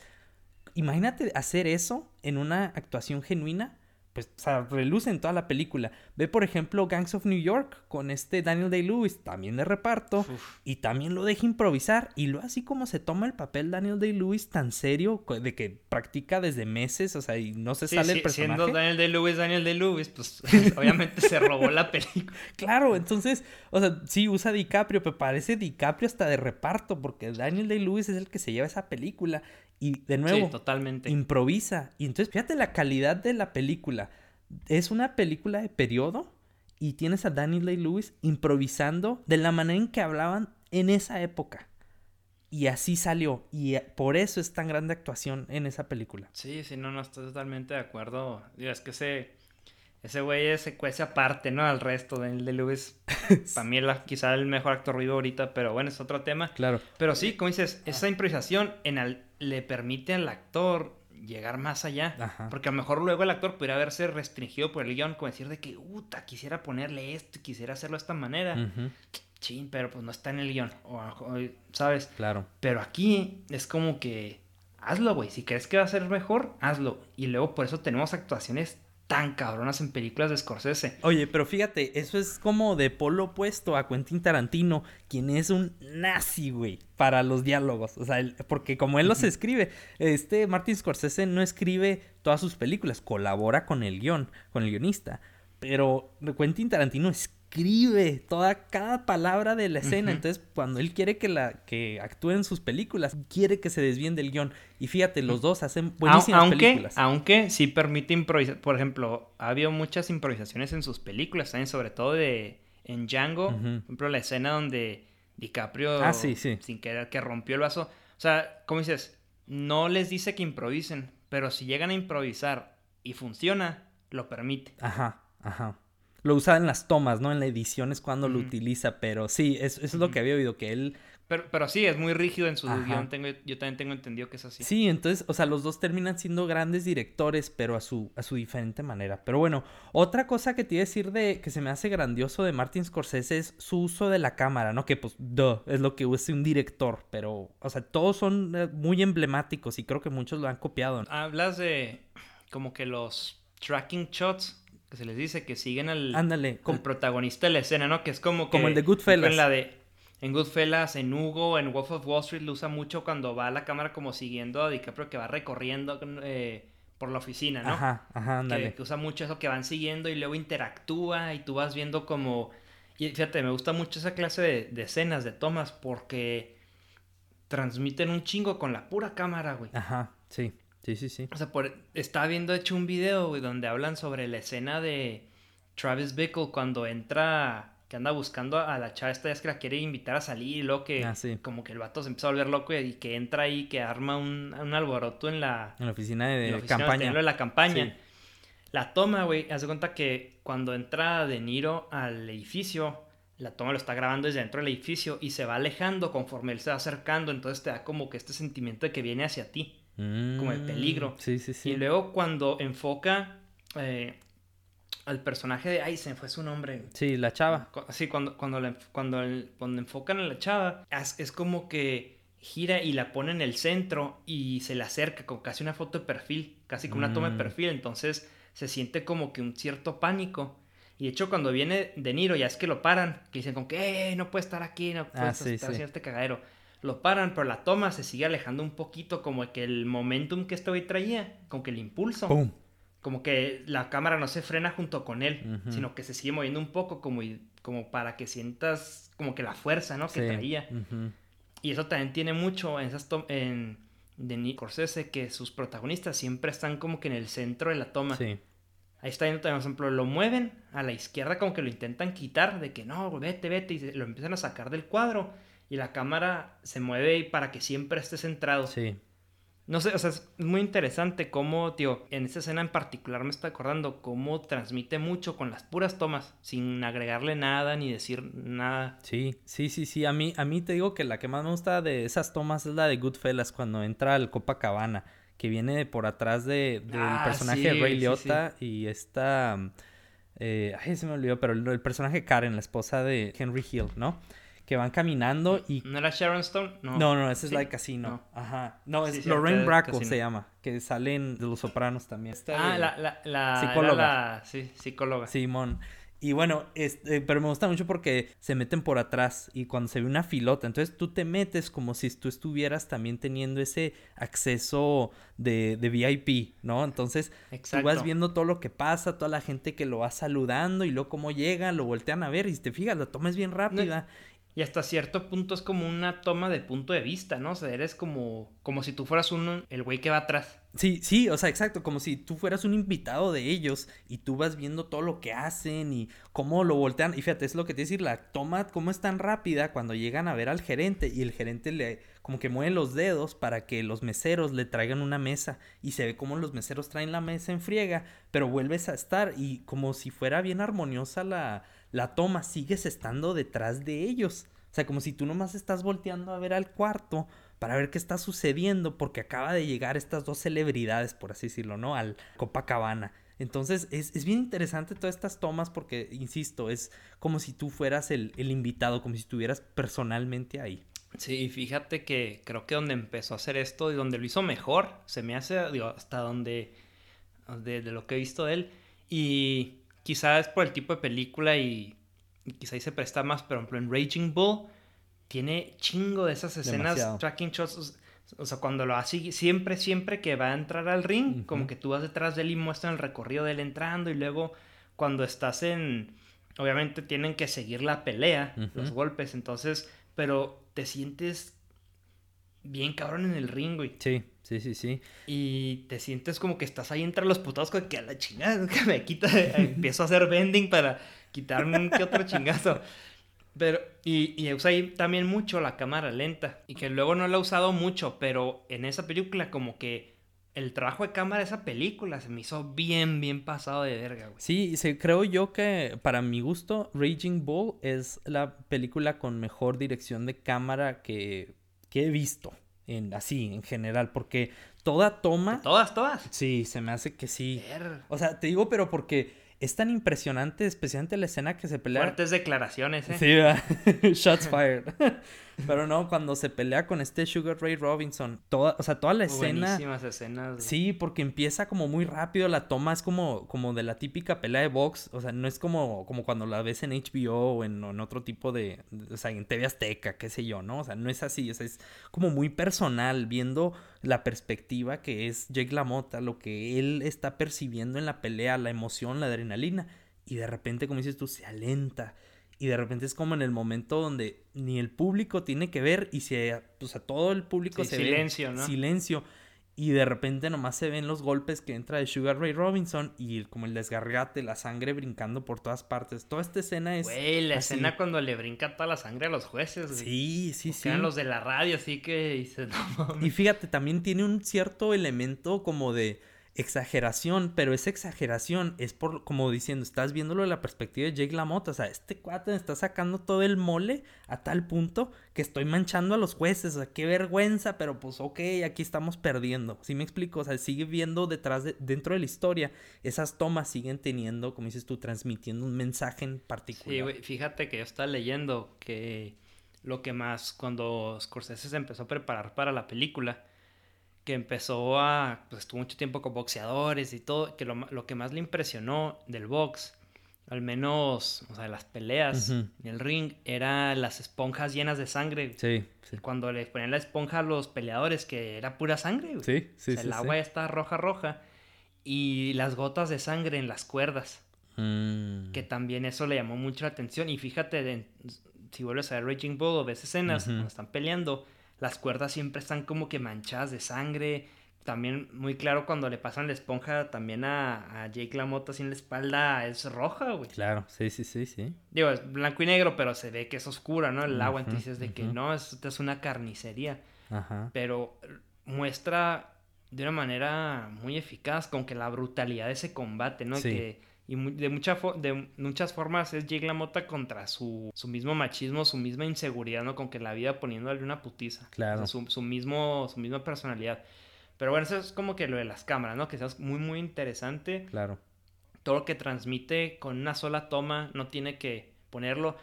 imagínate hacer eso en una actuación genuina pues, o sea, reluce en toda la película. Ve, por ejemplo, Gangs of New York con este Daniel Day-Lewis, también de reparto, y también lo deja improvisar. Y lo así como se toma el papel Daniel Day-Lewis tan serio, de que practica desde meses, o sea, y no se sale el personaje. Siendo Daniel Day-Lewis, Daniel Day-Lewis, pues obviamente se robó la película. Claro, entonces, o sea, sí usa DiCaprio, pero parece DiCaprio hasta de reparto, porque Daniel Day-Lewis es el que se lleva esa película. Y de nuevo, totalmente. improvisa. Y entonces, fíjate la calidad de la película. Es una película de periodo y tienes a Daniel Day-Lewis improvisando de la manera en que hablaban en esa época. Y así salió. Y por eso es tan grande actuación en esa película. Sí, sí, no, no estoy totalmente de acuerdo. es que ese, ese güey se cuece aparte, ¿no? Al resto. Daniel Day-Lewis, para mí, es quizá el mejor actor vivo ahorita, pero bueno, es otro tema. Claro. Pero sí, como dices, esa improvisación en le permite al actor llegar más allá. Porque a lo mejor luego el actor pudiera haberse restringido por el guion, como decir de que, puta, quisiera ponerle esto, quisiera hacerlo de esta manera. Chin, pero pues no está en el guion, o, ¿sabes? Claro. Pero aquí es como que, hazlo, güey. Si crees que va a ser mejor, hazlo. Y luego por eso tenemos actuaciones tan cabronas en películas de Scorsese. Oye, pero fíjate, eso es como de polo opuesto a Quentin Tarantino, quien es un nazi, güey, para los diálogos. O sea, porque como él los escribe, este Martin Scorsese no escribe todas sus películas, colabora con el guion, con el guionista. Pero Quentin Tarantino escribe toda cada palabra de la escena. Entonces, cuando él quiere que la que actúen sus películas, quiere que se desvíen del guion. Y fíjate, los dos hacen buenísimas aunque, películas. Aunque sí permite improvisar. Por ejemplo, ha habido muchas improvisaciones en sus películas, también sobre todo de en Django. Por ejemplo, la escena donde DiCaprio, ah, sí, sí. sin querer, que rompió el vaso. O sea, como dices, no les dice que improvisen, pero si llegan a improvisar y funciona, lo permite. Ajá, ajá lo usa en las tomas, ¿no? En la edición es cuando lo utiliza, pero sí, eso, es lo que había oído, que él... Pero, pero sí, es muy rígido en su guion, tengo, yo también tengo entendido que es así. Sí, entonces, o sea, los dos terminan siendo grandes directores, pero a su, a su diferente manera. Pero bueno, otra cosa que te iba a decir de que se me hace grandioso de Martin Scorsese es su uso de la cámara, ¿no? Que pues, duh, es lo que usa un director, pero, o sea, todos son eh, muy emblemáticos y creo que muchos lo han copiado. Hablas de como que los tracking shots que se les dice, que siguen al, Ándale, protagonista de la escena, ¿no? Que es como Como el de Goodfellas. En la de... En Goodfellas, en Hugo, en Wolf of Wall Street lo usa mucho cuando va a la cámara como siguiendo a DiCaprio que va recorriendo eh, por la oficina, ¿no? Ajá, ajá, ándale. Que, usa mucho eso que van siguiendo y luego interactúa y tú vas viendo como... Y fíjate, me gusta mucho esa clase de, de escenas, de tomas, porque transmiten un chingo con la pura cámara, güey. Ajá, sí. Sí, sí, sí. O sea, por, estaba viendo hecho un video, güey, donde hablan sobre la escena de Travis Bickle cuando entra, que anda buscando a la chava esta, es que la quiere invitar a salir y luego que ah, como que el vato se empezó a volver loco y, que entra ahí, que arma un, alboroto en la, en la oficina de, campaña. De la campaña. La toma, güey, hace cuenta que cuando entra De Niro al edificio, la toma lo está grabando desde dentro del edificio y se va alejando conforme él se va acercando, entonces te da como que este sentimiento de que viene hacia ti como el peligro. Mm, sí, sí, sí. Y luego cuando enfoca eh, al personaje de... Ay, se me fue su nombre. Sí, la chava. Sí, cuando, cuando, cuando, cuando enfocan a la chava, es, como que gira y la pone en el centro y se le acerca con casi una foto de perfil, casi como una toma de mm. perfil, entonces se siente como que un cierto pánico. Y de hecho cuando viene De Niro ya es que lo paran, que dicen como que eh, no puede estar aquí, no puede ah, estar sí, este cagadero lo paran, pero la toma se sigue alejando un poquito, como que el momentum que este güey traía, como que el impulso. Como que la cámara no se frena junto con él, sino que se sigue moviendo un poco como, como para que sientas como que la fuerza, ¿no? Que traía. Y eso también tiene mucho en esas en de Nick Corsese, que sus protagonistas siempre están como que en el centro de la toma. Sí. Ahí está viendo también, por ejemplo, lo mueven a la izquierda como que lo intentan quitar, de que no, vete, vete, y lo empiezan a sacar del cuadro y la cámara se mueve para que siempre esté centrado. Sí. No sé, o sea, es muy interesante cómo, tío, en esta escena en particular me está acordando cómo transmite mucho con las puras tomas, sin agregarle nada ni decir nada. Sí, sí, sí, sí. A mí, a mí te digo que la que más me gusta de esas tomas es la de Goodfellas cuando entra al Copacabana, que viene por atrás de, del ah, personaje de Ray Liotta y esta... Eh, ay, se me olvidó, pero el personaje Karen, la esposa de Henry Hill, ¿no? Que van caminando y... ¿No era Sharon Stone? No, no, no esa es la de Casino. Ajá. No, es Lorraine Bracco se llama, que salen de Los Sopranos también. ah, la, la, la, psicóloga. Sí, psicóloga. Simón. Y bueno, este, pero me gusta mucho porque se meten por atrás y cuando se ve una filota, entonces tú te metes como si tú estuvieras también teniendo ese acceso de, de VIP, ¿no? Entonces tú vas viendo todo lo que pasa, toda la gente que lo va saludando y luego cómo llega, lo voltean a ver y si te fijas, la toma es bien rápida. Y hasta cierto punto es como una toma de punto de vista, ¿no? O sea, eres como, como si tú fueras uno, el güey que va atrás. Sí, sí, o sea, exacto, como si tú fueras un invitado de ellos y tú vas viendo todo lo que hacen y cómo lo voltean. Y fíjate, es lo que te decir, la toma, cómo es tan rápida cuando llegan a ver al gerente y el gerente le como que mueve los dedos para que los meseros le traigan una mesa y se ve como los meseros traen la mesa en friega, pero vuelves a estar y como si fuera bien armoniosa la la toma, sigues estando detrás de ellos. O sea, como si tú nomás estás volteando a ver al cuarto para ver qué está sucediendo porque acaba de llegar estas dos celebridades, por así decirlo, ¿no? Al Copacabana. Entonces es, bien interesante todas estas tomas porque, insisto, es como si tú fueras el, invitado, como si estuvieras personalmente ahí. Sí, fíjate que creo que donde empezó a hacer esto y donde lo hizo mejor, se me hace, hasta donde, de, de lo que he visto de él. Y Quizás por el tipo de película y, quizá ahí se presta más, pero por ejemplo en Raging Bull tiene chingo de esas escenas tracking shots. O sea, cuando lo hace, siempre, siempre que va a entrar al ring, como que tú vas detrás de él y muestran el recorrido de él entrando y luego cuando estás en... Obviamente tienen que seguir la pelea, los golpes, entonces, pero te sientes bien cabrón en el ring, güey. Sí, sí, sí, sí. Y te sientes como que estás ahí entre los putados con que a la chingada, que me quita, empiezo a hacer bending para quitarme un que otro chingazo. Pero, y, y usa ahí también mucho la cámara lenta. Y que luego no la he usado mucho, pero en esa película como que el trabajo de cámara de esa película se me hizo bien, bien pasado de verga, güey. Sí, sí, creo yo que para mi gusto, Raging Bull es la película con mejor dirección de cámara que, que he visto. En, así, en general, porque toda toma. Todas, todas. Sí, se me hace que sí. O sea, te digo, pero porque es tan impresionante, especialmente la escena que se pelea. Fuertes declaraciones, ¿eh? Sí, ¿verdad? shots fired. Pero no, cuando se pelea con este Sugar Ray Robinson, toda, o sea, toda la escena. Buenísimas escenas. Sí, porque empieza como muy rápido, la toma es como, como de la típica pelea de box, o sea, no es como, como cuando la ves en HBO o en, o en otro tipo de, de- o sea, en TV Azteca, qué sé yo, ¿no? O sea, no es así, o sea, es como muy personal, viendo la perspectiva que es Jake LaMotta, lo que él está percibiendo en la pelea, la emoción, la adrenalina, y de repente, como dices tú, se alenta. Y de repente es como en el momento donde ni el público tiene que ver y se, o sea, todo el público Sí, se silencio, ve. ¿no? Silencio. Y de repente nomás se ven los golpes que entra de Sugar Ray Robinson y el- como el desgargate, la sangre brincando por todas partes. Toda esta escena es... Güey, la así. escena cuando le brinca toda la sangre a los jueces, güey. Sí, sí, sí. Quedan los de la radio, así que dices, no mames. Y fíjate, también tiene un cierto elemento como de exageración, pero esa exageración es por, como diciendo, estás viéndolo de la perspectiva de Jake LaMotta, o sea, este cuate me está sacando todo el mole a tal punto que estoy manchando a los jueces, o sea, qué vergüenza, pero pues ok, aquí estamos perdiendo, ¿sí me explico? O sea, sigue viendo detrás de, dentro de la historia, esas tomas siguen teniendo, como dices tú, transmitiendo un mensaje en particular. Sí, fíjate que yo estaba leyendo que lo que más, cuando Scorsese se empezó a preparar para la película, que empezó a, pues estuvo mucho tiempo con boxeadores y todo, que lo, lo que más le impresionó del box, al menos, o sea, de las peleas en el ring, era las esponjas llenas de sangre. Sí, sí. Cuando le ponían la esponja a los peleadores, que era pura sangre, güey. Sí, sí, O sea, sí, el sí. agua ya está roja, roja. Y las gotas de sangre en las cuerdas. Mm. Que también eso le llamó mucho la atención. Y fíjate, si vuelves a ver Raging Bull o ves escenas Ujú. cuando están peleando, las cuerdas siempre están como que manchadas de sangre. También muy claro cuando le pasan la esponja también a, a Jake LaMotta así en la espalda es roja, güey. Claro, sí, sí, sí, sí. Digo, es blanco y negro, pero se ve que es oscura, ¿no? El agua, Ujú, entonces dices de que no, esto es una carnicería. Ajá. Pero muestra de una manera muy eficaz como que la brutalidad de ese combate, ¿no? Sí. Que, y de, mucha de muchas formas es Jake LaMotta contra su, su mismo machismo, su misma inseguridad, ¿no? Con que la vida poniéndole una putiza. Claro. O sea, su, su mismo, su misma personalidad. Pero bueno, eso es como que lo de las cámaras, ¿no? Que es muy, muy interesante. Claro. Todo lo que transmite con una sola toma, no tiene que ponerlo.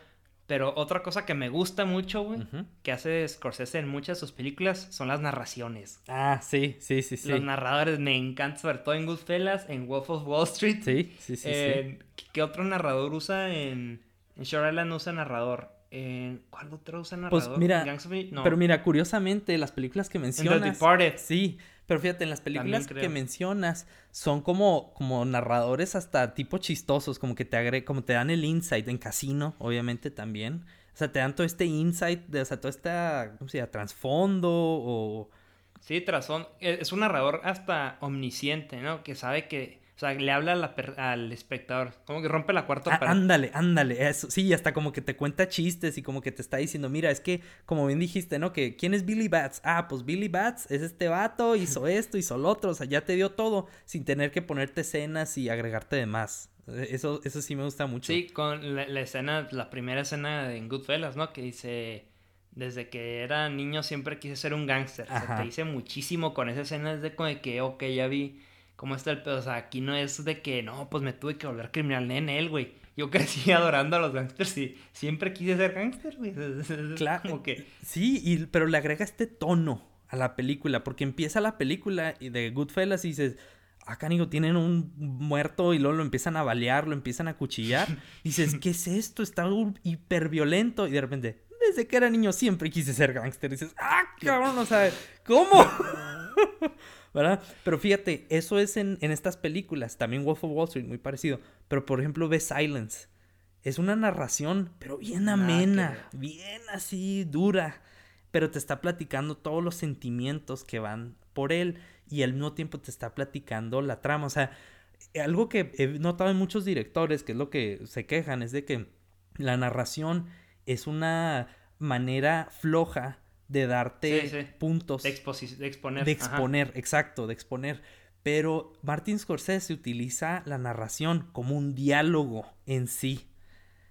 Pero otra cosa que me gusta mucho, güey, que hace Scorsese en muchas de sus películas, son las narraciones. Ah, sí, sí, sí, sí. Los narradores me encantan, sobre todo en Goodfellas, en Wolf of Wall Street. Sí, sí, sí, ¿Qué otro narrador usa en... En Shore Island usa narrador? En, ¿Cuál otro usa narrador? Pues mira, ¿En Gangs of New- no. Pero mira, curiosamente, las películas que en The mencionas. Departed. Sí, pero fíjate, en las películas que mencionas son como, como narradores hasta tipo chistosos, como que te agre como te dan el insight en casino, obviamente también. O sea, te dan todo este insight, de, o sea, todo este, ¿cómo se llama? Trasfondo o... Sí, Trazón e, es un narrador hasta omnisciente, ¿no? Que sabe que, o sea, le habla la al espectador, como que rompe la cuarta Ah, pared. ándale, ándale, eso. Sí, hasta como que te cuenta chistes y como que te está diciendo, mira, es que, como bien dijiste, ¿no? Que, ¿quién es Billy Bats? Ah, pues Billy Bats es este vato, hizo esto, hizo lo otro, o sea, ya te dio todo sin tener que ponerte escenas y agregarte de más. Eh, Eso, eso sí me gusta mucho. Sí, con la, la escena, la primera escena en Goodfellas, ¿no? Que dice, desde que era niño siempre quise ser un gángster. O sea, te dice muchísimo con esa escena, es de como de que, ok, ya vi cómo está el pedo. O sea, aquí no es de que, no, pues me tuve que volver criminal en él, güey. Yo crecí adorando a los gángsters y siempre quise ser gángster, güey. Claro. Como que... Sí, y, pero le agrega este tono a la película, porque empieza la película y de Goodfellas y dices, acá canijo, tienen un muerto y luego lo empiezan a balear, lo empiezan a cuchillar. Dices, ¿qué es esto? Está u- hiper violento. Y de repente, desde que era niño siempre quise ser gángster. Dices, ah, cabrón, o sea, ¿cómo? ¿Verdad? Pero fíjate, eso es en, en, estas películas. También Wolf of Wall Street, muy parecido. Pero por ejemplo, ve Silence. Es una narración, pero bien amena, bien así dura. Pero te está platicando todos los sentimientos que van por él y al mismo tiempo te está platicando la trama. O sea, algo que he notado en muchos directores, que es lo que se quejan, es de que la narración es una manera floja de darte puntos. De, exponer. De exponer, exacto, de exponer. Pero Martin Scorsese utiliza la narración como un diálogo en sí.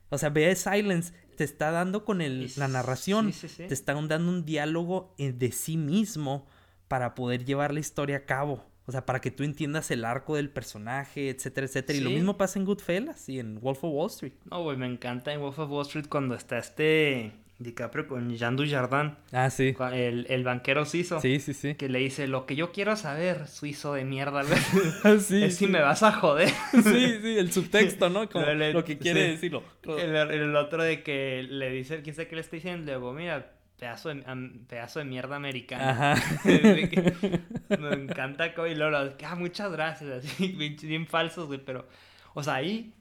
O sea, ve Silence, te está dando con el, la narración, te está dando un diálogo de sí mismo para poder llevar la historia a cabo. O sea, para que tú entiendas el arco del personaje, etcétera, etcétera. Y lo mismo pasa en Goodfellas y en Wolf of Wall Street. No, güey, me encanta en Wolf of Wall Street cuando está este DiCaprio con Jean Dujardin. Ah, sí. El, el, banquero suizo. Sí, sí, sí. Que le dice, lo que yo quiero saber, suizo de mierda, sí, es si me vas a joder. sí, sí, el subtexto, ¿no? Como lo que quiere decirlo. El, el, otro de que le dice, quién sabe qué le está diciendo, luego, mira, pedazo de, pedazo de mierda americana. Ajá. me encanta y luego, ah, muchas gracias, así, bien, falsos, güey, pero, o sea, ahí,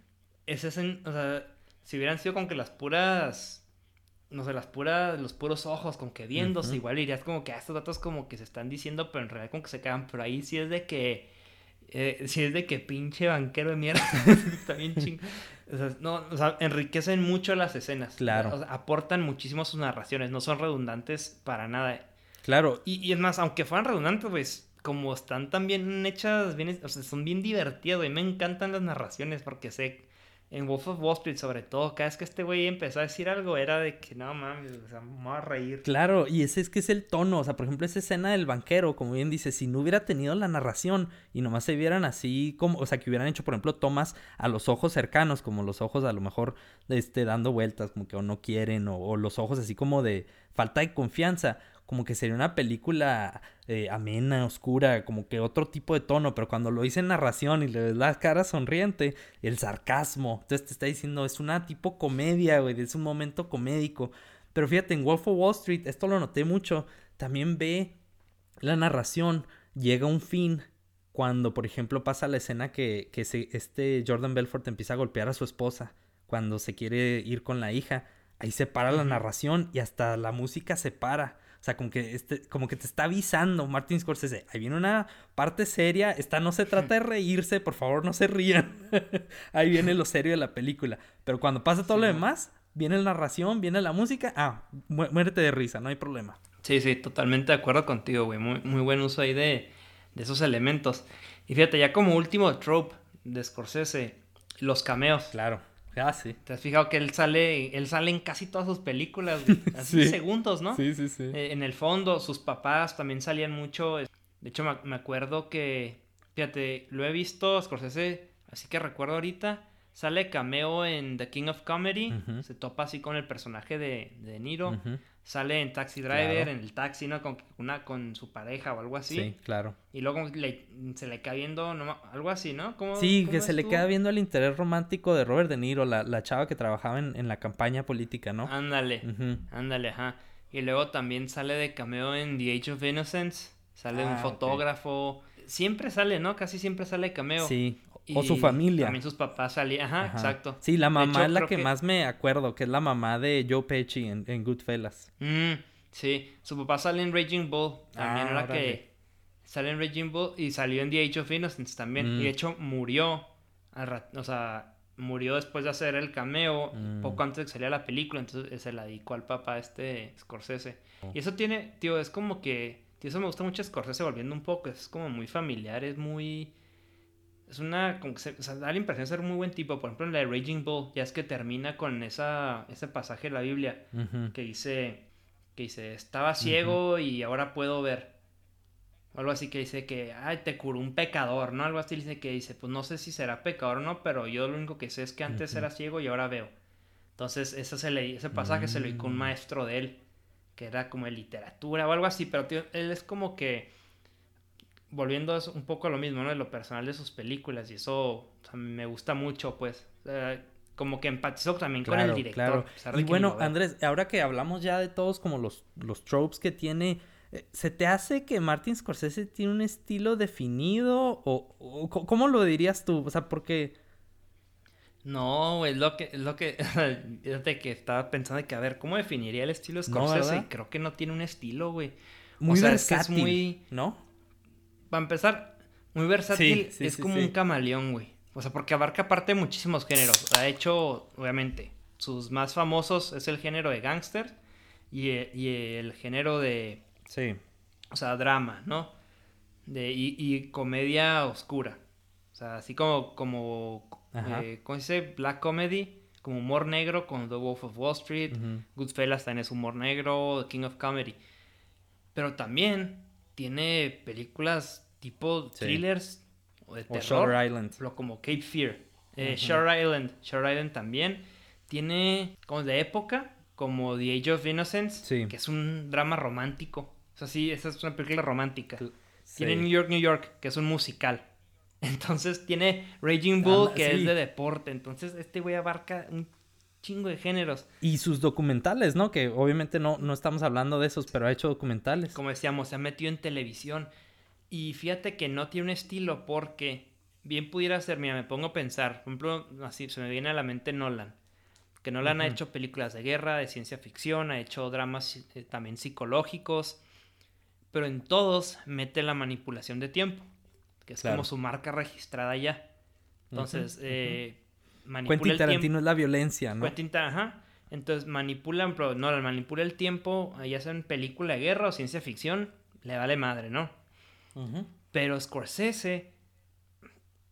ese es, o sea, si hubieran sido con que las puras no sé, las puras, los puros ojos, con que viéndose, igual irías como que a estos datos como que se están diciendo, pero en realidad como que se quedan, pero ahí sí es de que, eh, sí es de que pinche banquero de mierda, está bien ching... O sea, no, o sea, enriquecen mucho las escenas. Claro. aportan muchísimo sus narraciones, no son redundantes para nada. Claro. Y, y es más, aunque fueran redundantes, pues como están tan bien hechas, bien, o sea, son bien divertidas, y me encantan las narraciones porque sé en Wolf of Wall Street, sobre todo, cada vez que este güey empezó a decir algo, era de que no mames, o sea, me voy a reír. Claro, y ese es que es el tono. O sea, por ejemplo, esa escena del banquero, como bien dice, si no hubiera tenido la narración y nomás se vieran así, como, o sea, que hubieran hecho, por ejemplo, tomas a los ojos cercanos, como los ojos a lo mejor este, dando vueltas, como que o no quieren, o los ojos así como de falta de confianza como que sería una película eh, amena, oscura, como que otro tipo de tono, pero cuando lo dice en narración y le ves la cara sonriente, el sarcasmo, entonces te está diciendo, es una tipo comedia, güey, es un momento comédico. Pero fíjate, en Wolf of Wall Street, esto lo noté mucho, también ve la narración, llega a un fin cuando, por ejemplo, pasa la escena que, que este Jordan Belfort empieza a golpear a su esposa cuando se quiere ir con la hija. Ahí se para la narración y hasta la música se para. O sea, como que, este, como que te está avisando Martin Scorsese. Ahí viene una parte seria. Esta no se trata de reírse, por favor, no se rían. Ahí viene lo serio de la película. Pero cuando pasa todo lo demás, viene la narración, viene la música. Ah, muérete de risa, no hay problema. Sí, sí, totalmente de acuerdo contigo, güey. Muy, muy buen uso ahí de, de esos elementos. Y fíjate, ya como último trope de Scorsese, los cameos. Claro. Ah, sí. ¿Te has fijado que él sale, él sale en casi todas sus películas, así segundos, ¿no? Sí, sí, sí. Eh, en el fondo, sus papás también salían mucho. De hecho, me, acuerdo que, fíjate, lo he visto, Scorsese, así que recuerdo ahorita, sale cameo en The King of Comedy, se topa así con el personaje de, de Niro sale en Taxi Driver, en el taxi, ¿no? Con, una, con su pareja o algo así. Sí, claro. Y luego se le queda viendo algo así, ¿no? sí, que se le queda viendo el interés romántico de Robert De Niro, la, la chava que trabajaba en, la campaña política, ¿no? Ándale, ándale, ajá. Y luego también sale de cameo en The Age of Innocence, sale un ah, fotógrafo. Siempre sale, ¿no? Casi siempre sale de cameo. Sí, o su familia. También sus papás salían. Ajá, exacto. Sí, la mamá es la que, más me acuerdo, que es la mamá de Joe Pesci en, Goodfellas. Mm, sí, su papá sale en Raging Bull. También ah, era que sale en Raging Bull y salió en The Age of Innocence también. Y de mm. hecho murió. o sea, murió después de hacer el cameo, mm. poco antes de que saliera la película. Entonces se la dedicó al papá este Scorsese. Oh. Y eso tiene, tío, es como que. Tío, eso me gusta mucho Scorsese volviendo un poco. Es como muy familiar, es muy es una. Como que o sea, da la impresión de ser un muy buen tipo. Por ejemplo, en la de Raging Bull, ya es que termina con esa, ese pasaje de la Biblia que dice. Que dice, estaba ciego y ahora puedo ver. O algo así que dice que, ay, te curó un pecador, ¿no? Algo así dice que dice, pues no sé si será pecador o no, pero yo lo único que sé es que antes era ciego y ahora veo. Entonces, ese, se le, ese pasaje se lo dijo un mm. maestro de él, que era como de literatura o algo así, pero tío, él es como que volviendo un poco a lo mismo, ¿no? De lo personal de sus películas y eso me gusta mucho, pues. como que empatizó también con el director. Claro. Y bueno, Andrés, ahora que hablamos ya de todos como los, los tropes que tiene eh, ¿se te hace que Martin Scorsese tiene un estilo definido? ¿O, cómo lo dirías tú? O sea, porque... No, es lo que, es lo que, fíjate que estaba pensando que, a ver, ¿cómo definiría el estilo Scorsese? Creo que no tiene un estilo, güey. Muy o sea, versátil, es, muy... ¿no? Para empezar, muy versátil, es como un camaleón, güey. O sea, porque abarca aparte muchísimos géneros. Ha hecho, obviamente, sus más famosos es el género de gángster y, el género de... Sí. O sea, drama, ¿no? De, y, comedia oscura. O sea, así como, como eh, ¿cómo se dice? Black comedy, como humor negro con The Wolf of Wall Street. Goodfellas también es humor negro, King of Comedy. Pero también tiene películas tipo thrillers o de terror. Island. como Cape Fear. Eh, Island. Shore Island también. Tiene como de época, como The Age of Innocence, que es un drama romántico. O sea, sí, esa es una película romántica. Tiene New York, New York, que es un musical. Entonces tiene Raging Bull, que es de deporte. Entonces este güey abarca un chingo de géneros. Y sus documentales, ¿no? Que obviamente no, no estamos hablando de esos, pero ha hecho documentales. Como decíamos, se ha metido en televisión. Y fíjate que no tiene un estilo porque bien pudiera ser, mira, me pongo a pensar, por ejemplo, así se me viene a la mente Nolan. Que Nolan ha hecho películas de guerra, de ciencia ficción, ha hecho dramas eh, también psicológicos, pero en todos mete la manipulación de tiempo, que es como su marca registrada ya. Entonces, eh, manipula Quentin Tarantino es la violencia, ¿no? Quentin, ajá. Entonces manipulan, pero no, manipula el tiempo, ya sea en película de guerra o ciencia ficción, le vale madre, ¿no? Pero Scorsese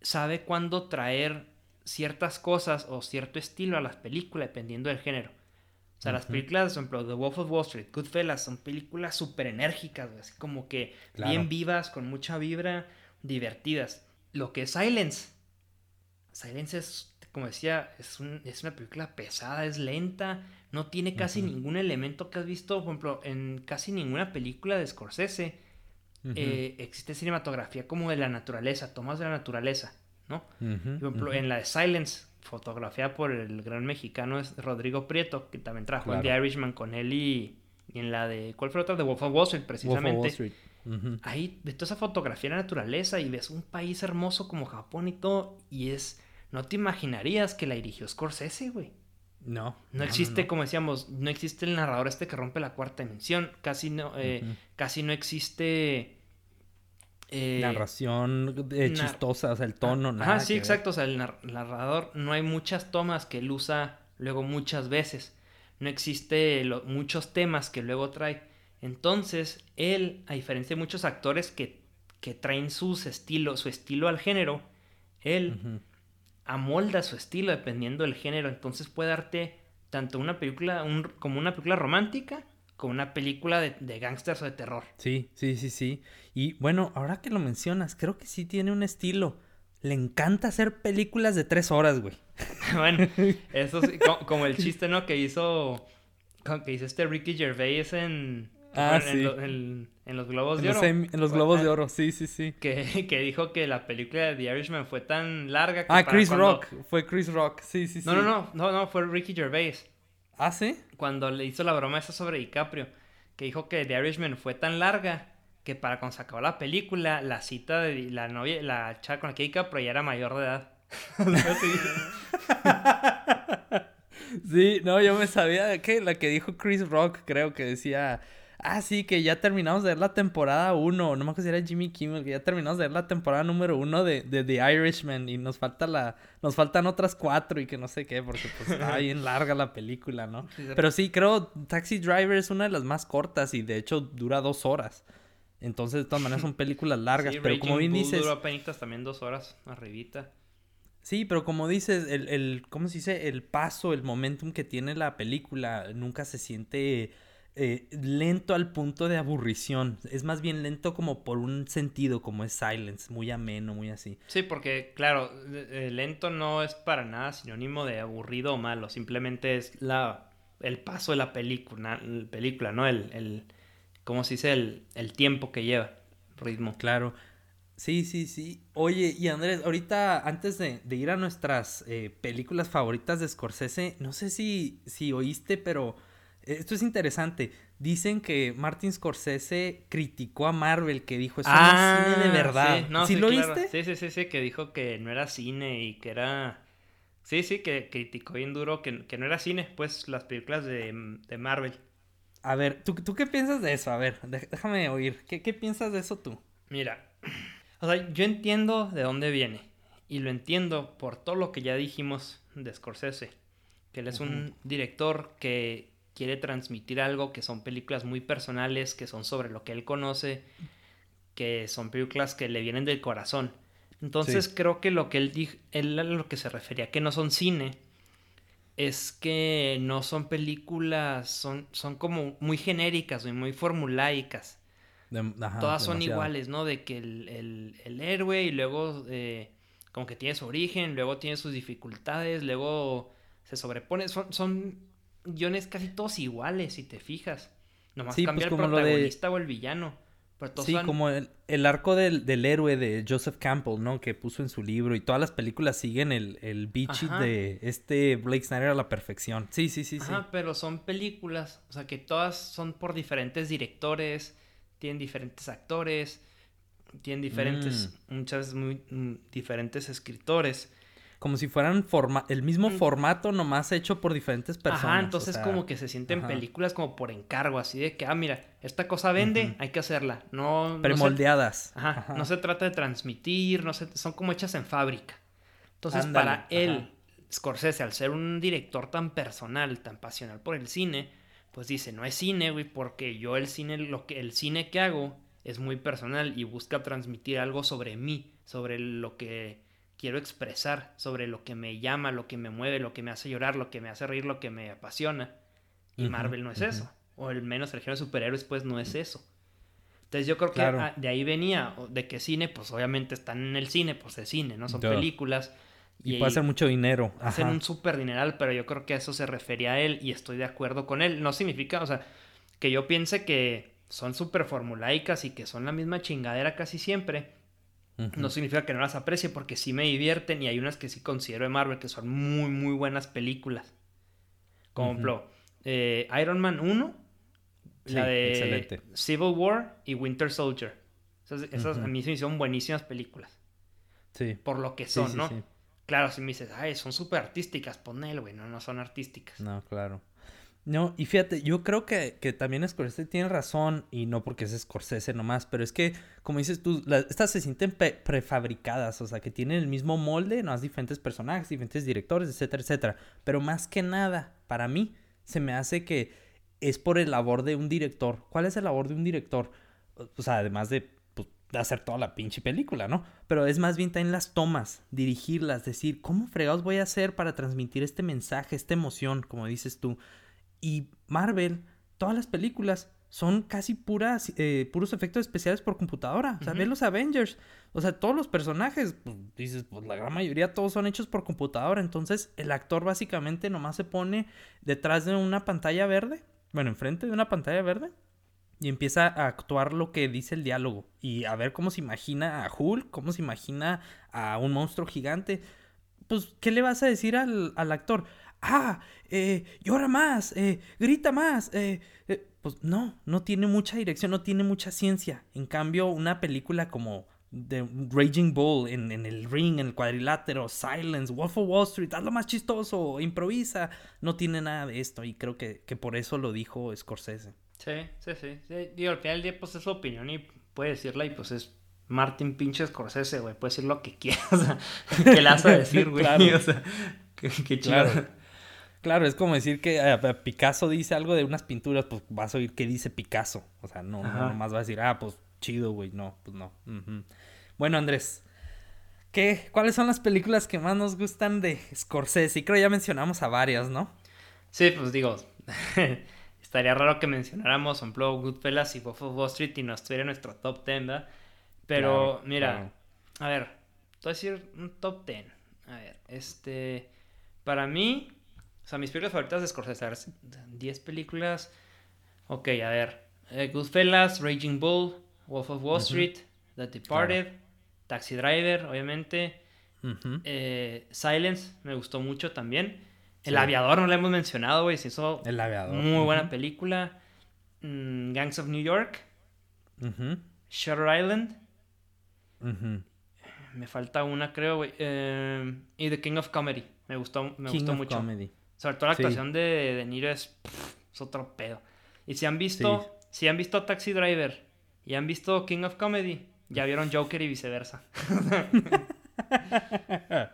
sabe cuándo traer ciertas cosas o cierto estilo a las películas dependiendo del género. O sea, las películas, por ejemplo, The Wolf of Wall Street, Goodfellas, son películas súper enérgicas, así como que bien vivas, con mucha vibra, divertidas. Lo que es Silence. Silence es, como decía, es, es una película pesada, es lenta, no tiene casi ningún elemento que has visto, por ejemplo, en casi ninguna película de Scorsese eh, existe cinematografía como de la naturaleza, tomas de la naturaleza, ¿no? Por ejemplo, en la de Silence, fotografía por el gran mexicano es Rodrigo Prieto, que también trabajó en The Irishman con él y, en la de, ¿cuál fue la otra? De Wolf of Wall Street, precisamente. Ahí ves toda esa fotografía de la naturaleza y ves un país hermoso como Japón y todo, y es, no te imaginarías que la dirigió Scorsese, güey. No. No, existe, como decíamos, no existe el narrador este que rompe la cuarta dimensión. Casi no, eh, casi no existe. Eh, Narración eh, chistosa, o sea, el tono, Ah, sí, exacto. O sea, el narrador, no hay muchas tomas que él usa luego muchas veces. No existe muchos temas que luego trae. Entonces, él, a diferencia de muchos actores que, que traen sus estilos, su estilo al género, él amolda su estilo dependiendo del género. Entonces puede darte tanto una película como una película romántica como una película de, de gangsters o de terror. Sí, sí, sí, sí. Y bueno, ahora que lo mencionas, creo que sí tiene un estilo. Le encanta hacer películas de tres horas, güey. bueno, eso sí, como, el chiste, ¿no? Que hizo, que hizo este Ricky Gervais en, Ah, sí. En, los Globos de Oro. en los Globos de Oro, sí, sí, sí. Que, que, dijo que la película de The Irishman fue tan larga que Ah, Chris Rock. Fue Chris Rock, sí, sí, sí. No, no, no, no, no, fue Ricky Gervais. ¿Ah, sí? Cuando le hizo la broma esa sobre DiCaprio. Que dijo que The Irishman fue tan larga que para cuando se acabó la película, la cita de la novia, la chava con la que DiCaprio ya era mayor de edad. sí, no, yo me sabía que la que dijo Chris Rock, creo que decía ah, sí, que ya terminamos de ver la temporada 1, no me acuerdo si era Jimmy Kimmel, que ya terminamos de ver la temporada número 1 de, de, The Irishman y nos falta la, nos faltan otras cuatro y que no sé qué, porque pues está bien larga la película, ¿no? Pero sí, creo Taxi Driver es una de las más cortas y de hecho dura dos horas. Entonces, de todas maneras son películas largas, pero como bien dices... Dura también dos horas, arribita. Sí, pero como dices, el, el, ¿cómo se dice? El paso, el momentum que tiene la película nunca se siente eh, lento al punto de aburrición. Es más bien lento como por un sentido, como es Silence, muy ameno, muy así. Sí, porque claro, eh, lento no es para nada sinónimo de aburrido o malo, simplemente es la el paso de la película, película ¿no? El, el ¿cómo se dice? El, el tiempo que lleva, ritmo. Claro. Sí, sí, sí. Oye, y Andrés, ahorita antes de, ir a nuestras eh, películas favoritas de Scorsese, no sé si, si oíste, pero esto es interesante. dicen que Martin Scorsese criticó a Marvel, que dijo, eso no es cine de ah, verdad. Sí, ¿Sí, lo viste? Sí, sí, sí, sí, que dijo que no era cine y que era... Sí, sí, que criticó bien duro que, no era cine, pues las películas de, Marvel. A ver, ¿tú, ¿tú, qué piensas de eso? A ver, déjame oír. ¿Qué, ¿Qué piensas de eso tú? Mira, o sea, yo entiendo de dónde viene. Y lo entiendo por todo lo que ya dijimos de Scorsese. Que él es un director que quiere transmitir algo, que son películas muy personales, que son sobre lo que él conoce, que son películas que le vienen del corazón. Entonces creo que lo que él dijo, él a lo que se refería que no son cine, es que no son películas, son, son como muy genéricas y muy formulaicas. Todas son iguales, ¿no? De que el, el, héroe y luego eh, como que tiene su origen, luego tiene sus dificultades, luego se sobrepone. Son, son guiones casi todos iguales, si te fijas. Nomás sí, cambia pues el protagonista o el villano. sí, como el, arco del, héroe de Joseph Campbell, ¿no? Que puso en su libro y todas las películas siguen el, el de este Blake Snyder a la perfección. Sí, sí, sí, Ajá, pero son películas, o sea que todas son por diferentes directores, tienen diferentes actores, tienen diferentes, mm. muchas muy mm, diferentes escritores. Como si fueran forma el mismo formato nomás hecho por diferentes personas. Ajá, entonces como que se sienten películas como por encargo, así de que, ah, mira, esta cosa vende, hay que hacerla. No, Premoldeadas. ajá, no se trata de transmitir, no se, son como hechas en fábrica. Entonces para él, Scorsese, al ser un director tan personal, tan pasional por el cine, pues dice, no es cine, güey, porque yo el cine, lo que, el cine que hago es muy personal y busca transmitir algo sobre mí, sobre lo que quiero expresar, sobre lo que me llama, lo que me mueve, lo que me hace llorar, lo que me hace reír, lo que me apasiona. Y Marvel no es eso. O al menos el género de superhéroes, pues no es eso. Entonces yo creo que de ahí venía, de que cine, pues obviamente están en el cine, pues es cine, ¿no? Son películas. Y, puede hacer mucho dinero. Hacen un súper dineral, pero yo creo que a eso se refería a él y estoy de acuerdo con él. No significa, o sea, que yo piense que son súper formulaicas y que son la misma chingadera casi siempre, no significa que no las aprecie porque sí me divierten y hay unas que sí considero de Marvel que son muy, muy buenas películas. Como ejemplo, eh, Iron Man 1, la de Civil War y Winter Soldier. Esas, a mí se me hicieron buenísimas películas. Sí. Por lo que son, ¿no? Claro, si me dices, ay, son súper artísticas, ponelo, güey, no, no son artísticas. No, claro. No, y fíjate, yo creo que, que, también Scorsese tiene razón, y no porque es Scorsese nomás, pero es que, como dices tú, estas se sienten prefabricadas, o sea, que tienen el mismo molde, no, diferentes personajes, diferentes directores, etcétera, etcétera. Pero más que nada, para mí, se me hace que es por el labor de un director. ¿Cuál es el labor de un director? O sea, además de de hacer toda la pinche película, ¿no? Pero es más bien también las tomas, dirigirlas, decir, ¿cómo fregados voy a hacer para transmitir este mensaje, esta emoción, como dices tú? Y Marvel, todas las películas son casi puras, eh, puros efectos especiales por computadora. O sea, ve los Avengers. O sea, todos los personajes, pues, dices, pues la gran mayoría todos son hechos por computadora. Entonces, el actor básicamente nomás se pone detrás de una pantalla verde. Bueno, enfrente de una pantalla verde y empieza a actuar lo que dice el diálogo y a ver cómo se imagina a Hulk, cómo se imagina a un monstruo gigante. Pues, ¿qué le vas a decir al, actor? Ah, eh, llora más, eh, grita más. Eh, eh, pues no, no tiene mucha dirección, no tiene mucha ciencia. En cambio, una película como The Raging Bull en, en, el ring, en el cuadrilátero, Silence, Wolf of Wall Street, hazlo más chistoso, improvisa, no tiene nada de esto y creo que, que por eso lo dijo Scorsese. Sí, sí, sí. Y al final del día, pues es su opinión y puede decirla y pues es Martin pinche Scorsese, güey. Puede decir lo que quiera, o sea, ¿qué le a decir, güey? claro. O sea, qué, qué chido. Claro. Es como decir que eh, Picasso dice algo de unas pinturas, pues vas a oír qué dice Picasso. O sea, no, no nomás vas a decir, ah, pues chido, güey. No, pues no. Bueno, Andrés, ¿qué, ¿cuáles son las películas que más nos gustan de Scorsese? Y creo ya mencionamos a varias, ¿no? Sí, pues digo, Estaría raro que mencionáramos, ejemplo, Goodfellas y Wolf of Wall Street y no estuviera en nuestro top 10, ¿verdad? Pero, mira, a ver, te voy a decir un top 10. A ver, este. Para mí, o sea, mis películas favoritas de Scorsese, 10 películas. Ok, a ver. Eh, Goodfellas, Raging Bull, Wolf of Wall Street, The Departed, Taxi Driver, obviamente. Eh, Silence, me gustó mucho también. El aviador no lo hemos mencionado, güey. Se hizo El aviador. Muy buena película. mm, Gangs of New York, Shutter Island. Me falta una, creo, güey. Eh, y The King of Comedy. Me gustó, me gustó mucho. Comedy. Sobre todo la actuación de, de Niro es, es, otro pedo. Y si han visto, si han visto Taxi Driver y han visto King of Comedy, ya vieron Joker y viceversa.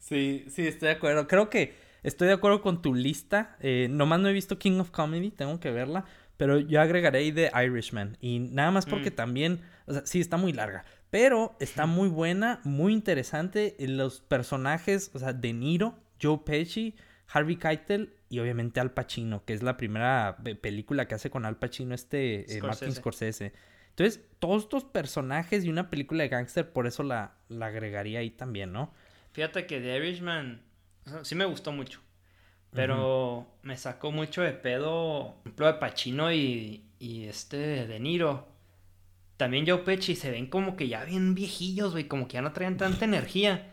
sí, sí, estoy de acuerdo. Creo que estoy de acuerdo con tu lista. Eh, nomás no he visto King of Comedy, tengo que verla. Pero yo agregaré The Irishman. Y nada más porque mm. también, o sea, sí, está muy larga. Pero está muy buena, muy interesante. Los personajes, o sea, De Niro, Joe Pesci, Harvey Keitel y obviamente Al Pacino, que es la primera película que hace con Al Pacino este eh, Martin Scorsese. Entonces, todos estos personajes y una película de gángster, por eso la, la, agregaría ahí también, ¿no? Fíjate que The Irishman sí me gustó mucho. Pero me sacó mucho de pedo, por ejemplo, de Pacino y, y este De Niro. También Joe Pesci se ven como que ya bien viejillos, güey, como que ya no traen tanta energía.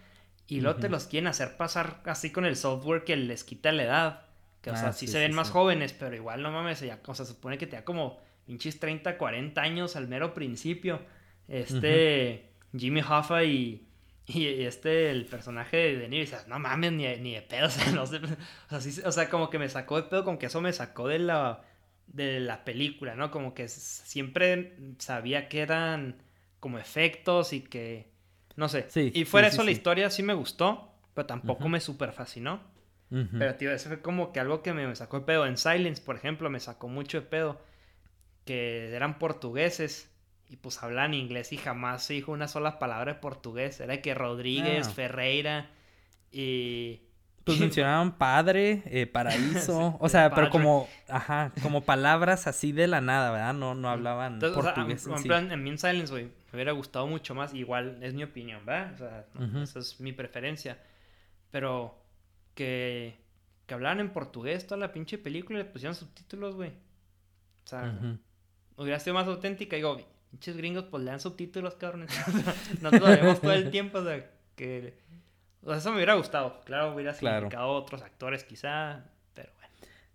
Y luego te los quieren hacer pasar así con el software que les quita la edad. Que, o sea, ah, sí, se ven más jóvenes, pero igual no mames, ya, o sea, se supone que te da como pinches 30, 40 años al mero principio. Este, Jimmy Hoffa y, y este, el personaje de dices, no mames, ni, ni de pedo, o sea, no sé, o sea, o sea, como que me sacó de pedo, con que eso me sacó de la, de la película, ¿no? Como que siempre sabía que eran como efectos y que, no sé. Sí, y fuera eso, la historia sí me gustó, pero tampoco me super fascinó. Pero, tío, eso fue como que algo que me, sacó de pedo. En Silence, por ejemplo, me sacó mucho de pedo. Que eran portugueses y pues hablan inglés y jamás se dijo una sola palabra de portugués. Era que Rodríguez, ah. Ferreira y... Pues mencionaban padre, eh, paraíso, o sea, pero como, ajá, como palabras así de la nada, ¿verdad? No, no hablaban portugués. en, plan, en Mean Silence, güey, me hubiera gustado mucho más, igual es mi opinión, ¿verdad? O sea, esa es mi preferencia. Pero que, que hablaran en portugués toda la pinche película y le pusieran subtítulos, güey. O sea, hubiera sido más auténtica. Digo, Pinches gringos, pues le dan subtítulos, cabrón. no lo vemos todo el tiempo, o sea, que... O sea, eso me hubiera gustado. Claro, hubiera significado otros actores quizá.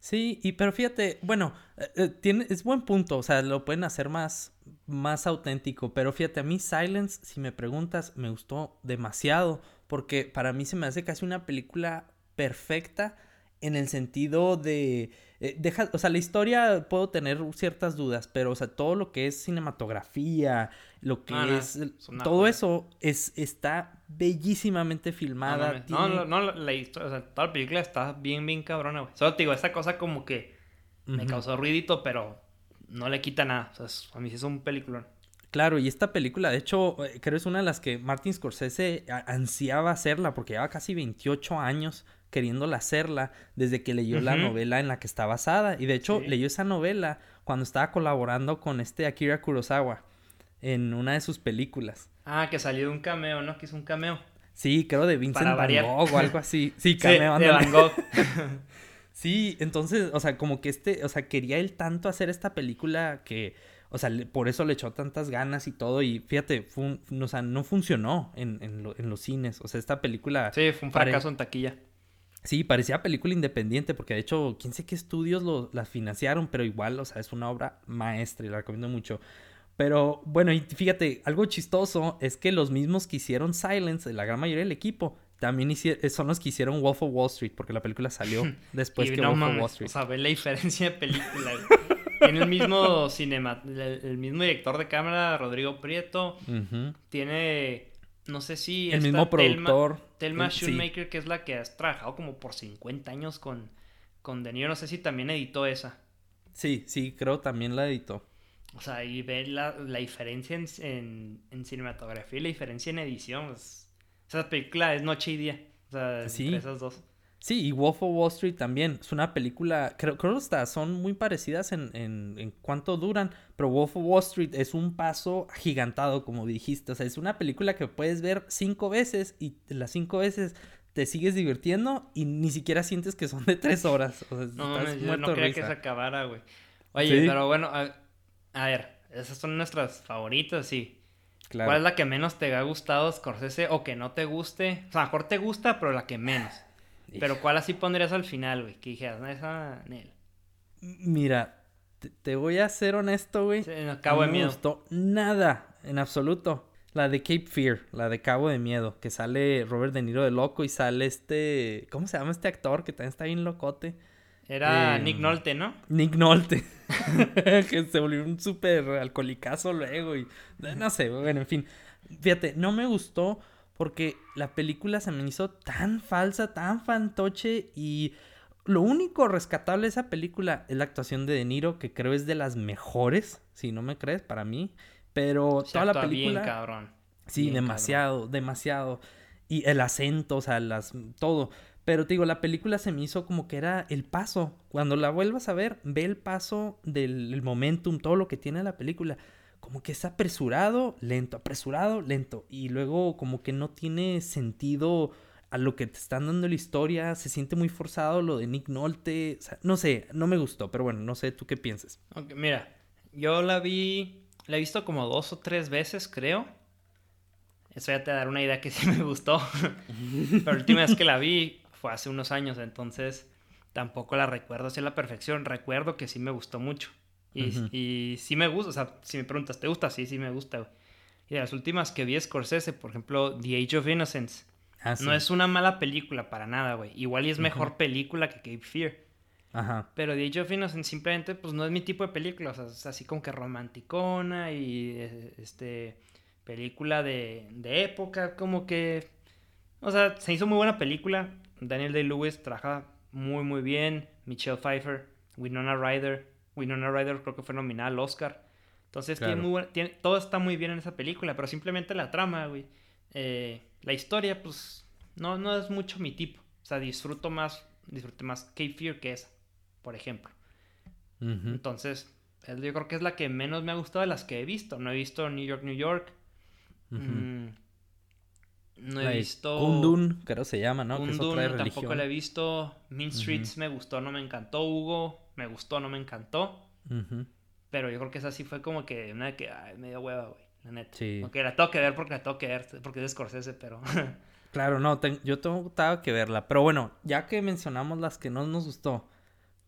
Sí, y pero fíjate, bueno, eh, eh, tiene, es buen punto, o sea, lo pueden hacer más, más auténtico, pero fíjate, a mí Silence, si me preguntas, me gustó demasiado, porque para mí se me hace casi una película perfecta en el sentido de eh, deja, o sea, la historia puedo tener ciertas dudas, pero, o sea, todo lo que es cinematografía, lo que ah, es, todo eso es, está bellísimamente filmada. No, no, no, la historia, o sea, toda la película está bien, bien cabrona, güey. Solo te digo, esa cosa como que me causó ruidito, pero no le quita nada. O sea, a mí sí es un peliculón. Claro, y esta película, de hecho, eh, creo es una de las que Martin Scorsese ansiaba hacerla, porque lleva casi 28 años queriéndola hacerla desde que leyó la novela en la que está basada. Y de hecho, leyó esa novela cuando estaba colaborando con este Akira Kurosawa en una de sus películas. Ah, que salió de un cameo, ¿no? Que hizo un cameo. Sí, creo de Vincent Van Gogh o algo así. Sí, cameo. De, Van Gogh. sí, entonces, o sea, como que este, o sea, quería él tanto hacer esta película que, o sea, por eso le echó tantas ganas y todo. Y fíjate, fue o sea, no funcionó en, en, los cines. O sea, esta película... Sí, fue un fracaso en taquilla. Sí, parecía película independiente, porque de hecho, quién sé qué estudios lo, la financiaron, pero igual, o sea, es una obra maestra y la recomiendo mucho. Pero bueno, y fíjate, algo chistoso es que los mismos que hicieron Silence, la gran mayoría del equipo, también hicieron, son los que hicieron Wolf of Wall Street, porque la película salió después que Wolf of Wall Street. O sea, ve la diferencia de película. Tiene el mismo cinema, el, mismo director de cámara, Rodrigo Prieto. Tiene no sé si. El mismo productor. Telma, Shoemaker, que es la que has trabajado como por 50 años con, con De No sé si también editó esa. Sí, sí, creo también la editó. O sea, y ver la, diferencia en, en, cinematografía y la diferencia en edición. Pues, esa película es noche y día. O sea, entre esas dos. Sí, y Wolf of Wall Street también. Es una película, creo, creo que son muy parecidas en, en, en, cuánto duran, pero Wolf of Wall Street es un paso agigantado, como dijiste. O sea, es una película que puedes ver cinco veces y las cinco veces te sigues divirtiendo y ni siquiera sientes que son de tres horas. O sea, no, yo no quería que se acabara, güey. Oye, pero bueno, a, ver, esas son nuestras favoritas, sí. Claro. ¿Cuál es la que menos te ha gustado, Scorsese, o que no te guste? O sea, mejor te gusta, pero la que menos. Pero ¿cuál así pondrías al final, güey? Que dijeras, no, esa... Mira, te, voy a ser honesto, güey. Sí, Cabo de Miedo. No me gustó nada, en absoluto. La de Cape Fear, la de Cabo de Miedo, que sale Robert De Niro de loco y sale este. ¿Cómo se llama este actor que también está bien locote? Era eh, Nick Nolte, ¿no? Nick Nolte. que se volvió un súper alcoholicazo luego y. No sé, bueno, en fin. Fíjate, no me gustó porque la película se me hizo tan falsa, tan fantoche y lo único rescatable de esa película es la actuación de De Niro, que creo es de las mejores, si no me crees, para mí. Pero toda la película... Bien, cabrón. Sí, demasiado, demasiado. Y el acento, o sea, las, todo. Pero te digo, la película se me hizo como que era el paso. Cuando la vuelvas a ver, ve el paso del momentum, todo lo que tiene la película como que es apresurado, lento, apresurado, lento. Y luego como que no tiene sentido a lo que te están dando la historia. Se siente muy forzado lo de Nick Nolte. O sea, no sé, no me gustó, pero bueno, no sé tú qué piensas. mira, yo la vi, la he visto como dos o tres veces, creo. Eso ya te da una idea que sí me gustó. pero la última vez que la vi fue hace unos años, entonces tampoco la recuerdo así a la perfección. Recuerdo que sí me gustó mucho. Y, sí me gusta, o sea, si me preguntas, ¿te gusta? Sí, sí me gusta, güey. Y de las últimas que vi Scorsese, por ejemplo, The Age of Innocence. Ah, no es una mala película para nada, güey. Igual y es mejor película que Cape Fear. Ajá. Pero The Age of Innocence simplemente, pues no es mi tipo de película. O sea, es así como que romanticona y eh, este película de, de época, como que... O sea, se hizo muy buena película. Daniel Day-Lewis trabaja muy, muy bien. Michelle Pfeiffer, Winona Ryder. Winona Ryder creo que fue nominada al Oscar. Entonces tiene muy tiene, todo está muy bien en esa película, pero simplemente la trama, güey. Eh, la historia, pues, no, no es mucho mi tipo. O sea, disfruto más, disfruté más Cape Fear que esa, por ejemplo. Entonces, yo creo que es la que menos me ha gustado de las que he visto. No he visto New York, New York. Mm, no he visto. Kundun, creo se llama, ¿no? Kundun, tampoco la he visto. Mean Streets me gustó, no me encantó. Hugo, me gustó, no me encantó. Pero yo creo que esa sí fue como que una de que, ay, medio hueva, güey, la neta. Sí. Aunque la tengo que ver porque la tengo que ver, porque es Scorsese, pero... claro, no, yo tengo que verla. Pero bueno, ya que mencionamos las que no nos gustó,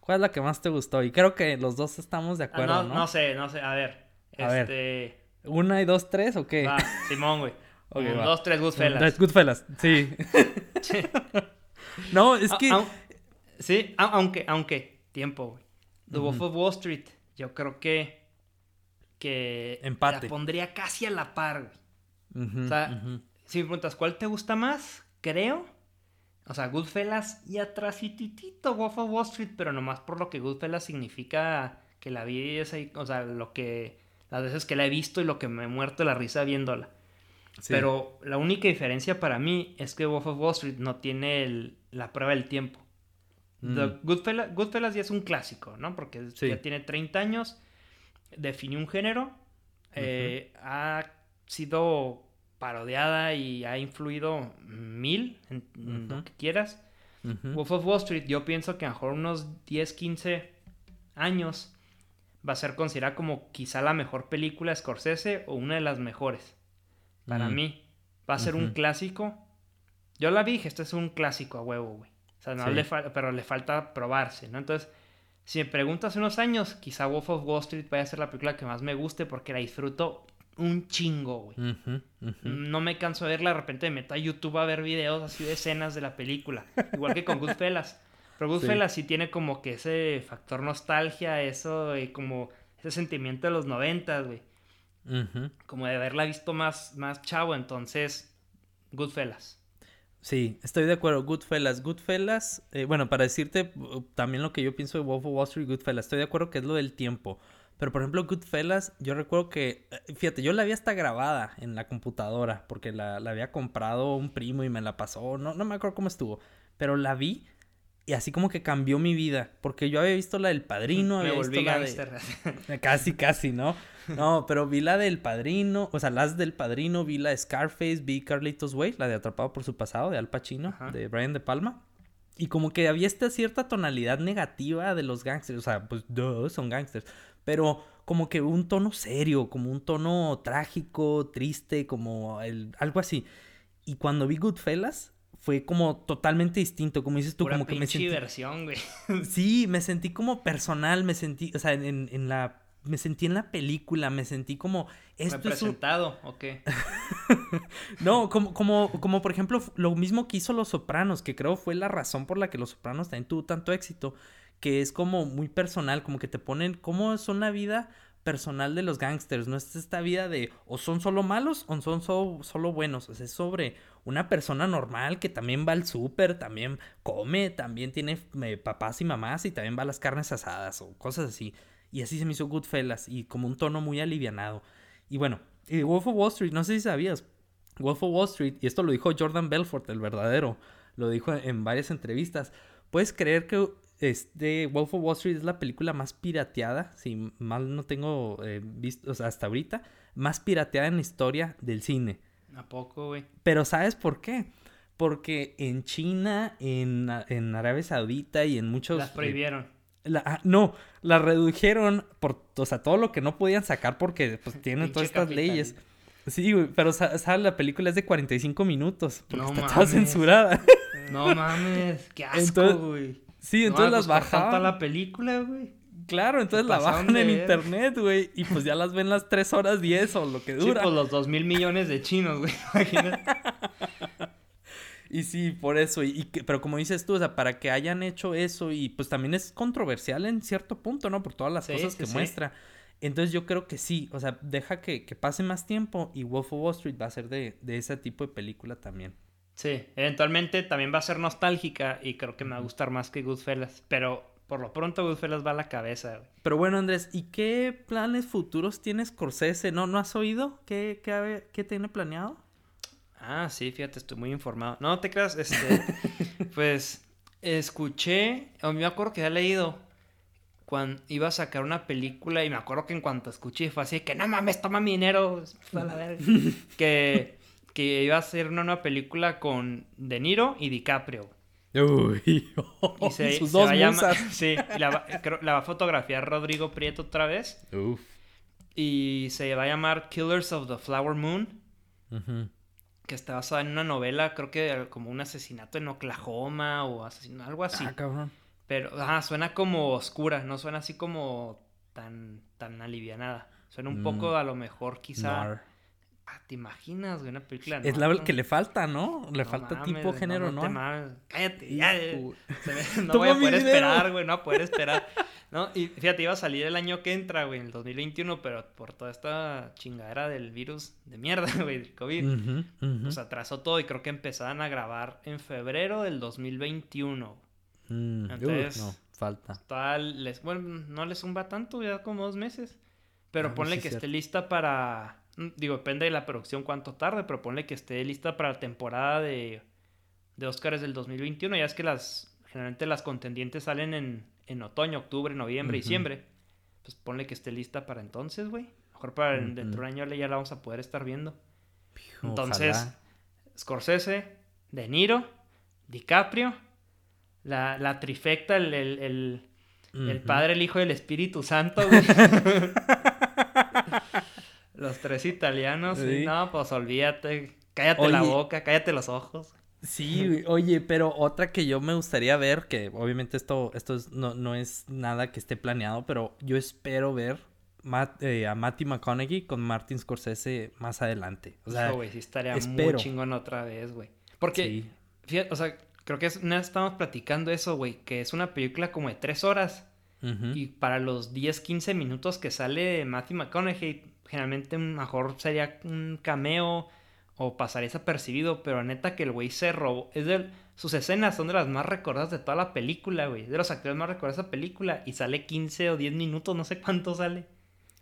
¿cuál es la que más te gustó? Y creo que los dos estamos de ah, acuerdo, no, ¿no? sé, no sé, a ver. A este... ver. ¿Una y dos, tres o qué? Va, Simón, güey. dos, tres Goodfellas. Goodfellas, sí. sí. no, es que... sí, aunque, aunque tiempo, güey. The Wolf of Wall Street, yo creo que. que Empate. La pondría casi a la par, güey. o sea, si me preguntas, ¿cuál te gusta más? Creo. O sea, Goodfellas y atrás y titito Wolf of Wall Street, pero nomás por lo que Goodfellas significa que la vi es ahí, o sea, lo que. Las veces que la he visto y lo que me he muerto la risa viéndola. Pero la única diferencia para mí es que Wolf of Wall Street no tiene la prueba del tiempo. Mm. Goodfellas, ya es un clásico, ¿no? Porque ya tiene 30 años, definió un género, eh, ha sido parodiada y ha influido mil en, lo que quieras. Wolf of Wall Street, yo pienso que a lo mejor unos 10, 15 años va a ser considerada como quizá la mejor película de Scorsese o una de las mejores. Para mm. mí, va a ser un clásico. Yo la dije, este es un clásico a huevo, güey. O sea, no le pero le falta probarse, ¿no? Entonces, si me preguntas unos años, quizá Wolf of Wall Street vaya a ser la película que más me guste porque la disfruto un chingo, güey. No me canso de verla, de repente me meto a YouTube a ver videos así de escenas de la película. Igual que con Goodfellas. Pero Goodfellas sí. tiene como que ese factor nostalgia, eso, y como ese sentimiento de los noventas, güey. Como de haberla visto más, más chavo, entonces, Goodfellas. Sí, estoy de acuerdo. Goodfellas. Goodfellas, eh, bueno, para decirte uh, también lo que yo pienso de Wolf of Wall Street, Goodfellas, estoy de acuerdo que es lo del tiempo. Pero por ejemplo, Goodfellas, yo recuerdo que, eh, fíjate, yo la había hasta grabada en la computadora, porque la, había comprado un primo y me la pasó, no, no me acuerdo cómo estuvo, pero la vi y así como que cambió mi vida, porque yo había visto la del padrino, había visto la de... Casi, casi, ¿no? No, pero vi la del padrino, o sea, las del padrino, vi la de Scarface, vi Carlitos Way, la de Atrapado por su pasado, de Al Pacino, de Brian De Palma. Y como que había esta cierta tonalidad negativa de los gangsters, o sea, pues son gangsters, pero como que un tono serio, como un tono trágico, triste, como el, algo así. Y cuando vi Goodfellas, fue como totalmente distinto, como dices tú, Pura como que me sentí... versión, güey. Sí, me sentí como personal, me sentí, o sea, en, en la... Me sentí en la película, me sentí como... Esto es un- ¿Representado o qué? No, como, como, como por ejemplo lo mismo que hizo Los Sopranos, que creo fue la razón por la que Los Sopranos también tuvo tanto éxito, que es como muy personal, como que te ponen cómo es una vida personal de los gangsters, no es esta vida de o son solo malos o son so- solo buenos, o sea, es sobre una persona normal que también va al súper, también come, también tiene eh, papás y mamás y también va a las carnes asadas o cosas así. Y así se me hizo Goodfellas y como un tono muy alivianado. Y bueno, y Wolf of Wall Street, no sé si sabías, Wolf of Wall Street, y esto lo dijo Jordan Belfort, el verdadero, lo dijo en varias entrevistas. ¿Puedes creer que este Wolf of Wall Street es la película más pirateada, si mal no tengo eh, visto, o sea, hasta ahorita, más pirateada en la historia del cine? ¿A poco, güey? Pero ¿sabes por qué? Porque en China, en, en Arabia Saudita y en muchos... Las eh, prohibieron. la- ah, no, la redujeron por, o sea, todo lo que no podían sacar porque pues tienen todas estas leyes. Sí, güey, pero sa- ¿sabes? La película es de 45 minutos porque No está toda mames. censurada. No mames, qué asco, güey. Sí, No, entonces pues, las bajaban. la película, güey. Claro, entonces la bajan en ver. internet, güey, y pues ya las ven las 3 horas 10 o lo que Sí, dura. pues los dos mil millones de chinos, güey. Imagínate. Y sí, por eso. Y, y que- pero como dices tú, o sea, para que hayan hecho eso y pues también es controversial en cierto punto, ¿no? Por todas las Sí, cosas sí, que sí. muestra. Entonces yo creo que sí, o sea, deja que, que pase más tiempo y Wolf of Wall Street va a ser de, de ese tipo de película también. Sí, eventualmente también va a ser nostálgica y creo que me va a gustar más que Goodfellas. Pero por lo pronto Goodfellas va a la cabeza, güey. Pero bueno, Andrés, ¿y qué planes futuros tienes Scorsese? ¿No, ¿no has oído? ¿Qué, qué, tiene planeado? Ah, sí, fíjate, estoy muy informado. No te creas, este, pues escuché, o me acuerdo que había leído cuando iba a sacar una película y me acuerdo que en cuanto escuché fue así que no mames, toma mi dinero, a la verga". que, que iba a hacer una nueva película con De Niro y DiCaprio. Uy, Y se, sus se dos va a llamar- musas. sí, y la, va- creo- la va a fotografiar Rodrigo Prieto otra vez Uf. y se va a llamar Killers of the Flower Moon. Ujú. que está basada en una novela, creo que como un asesinato en Oklahoma o asesino, algo así. Ah, cabrón. Pero, ajá, suena como oscura, no suena así como tan, tan alivianada. Suena un Mm. poco a lo mejor quizá... Ah, ¿Te imaginas, güey, una película Es la que le falta, ¿no? Le No falta mames, tipo género, no, ¿no? te mames. Cállate, ya. Se me- no voy a poder esperar, güey, no voy a poder esperar. No, y fíjate, iba a salir el año que entra, güey, en el 2021, pero por toda esta chingadera del virus de mierda, güey, del COVID. Ujú, ujú. Pues atrasó todo y creo que empezaban a grabar en febrero del 2021. Mm, entonces- no, falta. Tal, les, bueno, no les zumba tanto, ya como dos meses. Pero Ah, ponle que cierto. esté lista para. Mm, Digo, depende de la producción cuánto tarde, pero ponle que esté lista para la temporada de, de Oscars del 2021. Ya es que las. Generalmente las contendientes salen en, en otoño, octubre, noviembre, diciembre. Pues ponle que esté lista para entonces, güey. Mejor para el- dentro de un año ya la vamos a poder estar viendo. Ojalá. Entonces, Scorsese, De Niro, DiCaprio, la, la trifecta, el, el, el- el. Padre, el Hijo y el Espíritu Santo, güey. Los tres italianos, sí. No, pues olvídate. Cállate la boca, cállate los ojos. Sí, oye, pero otra que yo me gustaría ver, que obviamente esto, esto es- no, no es nada que esté planeado, pero yo espero ver Matt- eh, a Matthew McConaughey con Martin Scorsese más adelante. O sea, güey, sí estaría espero. muy chingón otra vez, güey. Porque, sí. fíjate, o sea, creo que es, una vez estábamos platicando eso, güey, que es una película como de tres horas. Y para los 10, 15 minutos que sale Matthew McConaughey, generalmente mejor sería un cameo o pasaría desapercibido, pero neta que el güey se robó. Es de sus escenas son de las más recordadas de toda la película, güey. De los actores más recordados de esa película y sale 15 o 10 minutos, no sé cuánto sale.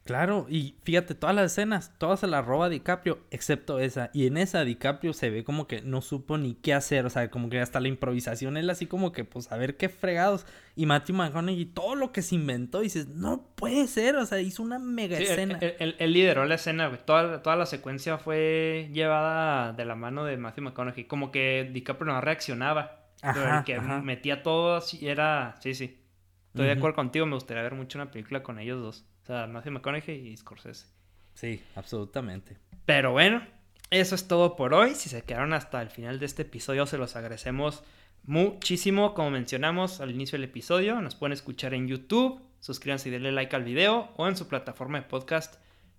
Claro, y fíjate, todas las escenas, todas se las roba DiCaprio, excepto esa. Y en esa DiCaprio se ve como que no supo ni qué hacer, o sea, como que hasta la improvisación, él así como que, pues, a ver qué fregados. Y Matthew McConaughey, todo lo que se inventó, dices, no puede ser, o sea, hizo una mega Sí, escena. él- él- él lideró la escena, güey. Toda, toda la secuencia fue llevada de la mano de Matthew McConaughey. Como que DiCaprio no reaccionaba. pero Ajá, el que ajá. metía todo así era... Sí, sí. Estoy de acuerdo contigo. Me gustaría ver mucho una película con ellos dos. O sea, Matthew McConaughey y Scorsese. Sí, absolutamente. Pero bueno, eso es todo por hoy. Si se quedaron hasta el final de este episodio, se los agradecemos muchísimo. Como mencionamos al inicio del episodio, nos pueden escuchar en YouTube. Suscríbanse y denle like al video o en su plataforma de podcast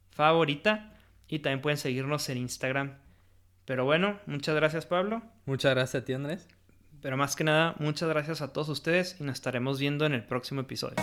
favorita. Y también pueden seguirnos en Instagram. Pero bueno, muchas gracias Pablo. Muchas gracias a ti Andrés. Pero más que nada, muchas gracias a todos ustedes y nos estaremos viendo en el próximo episodio.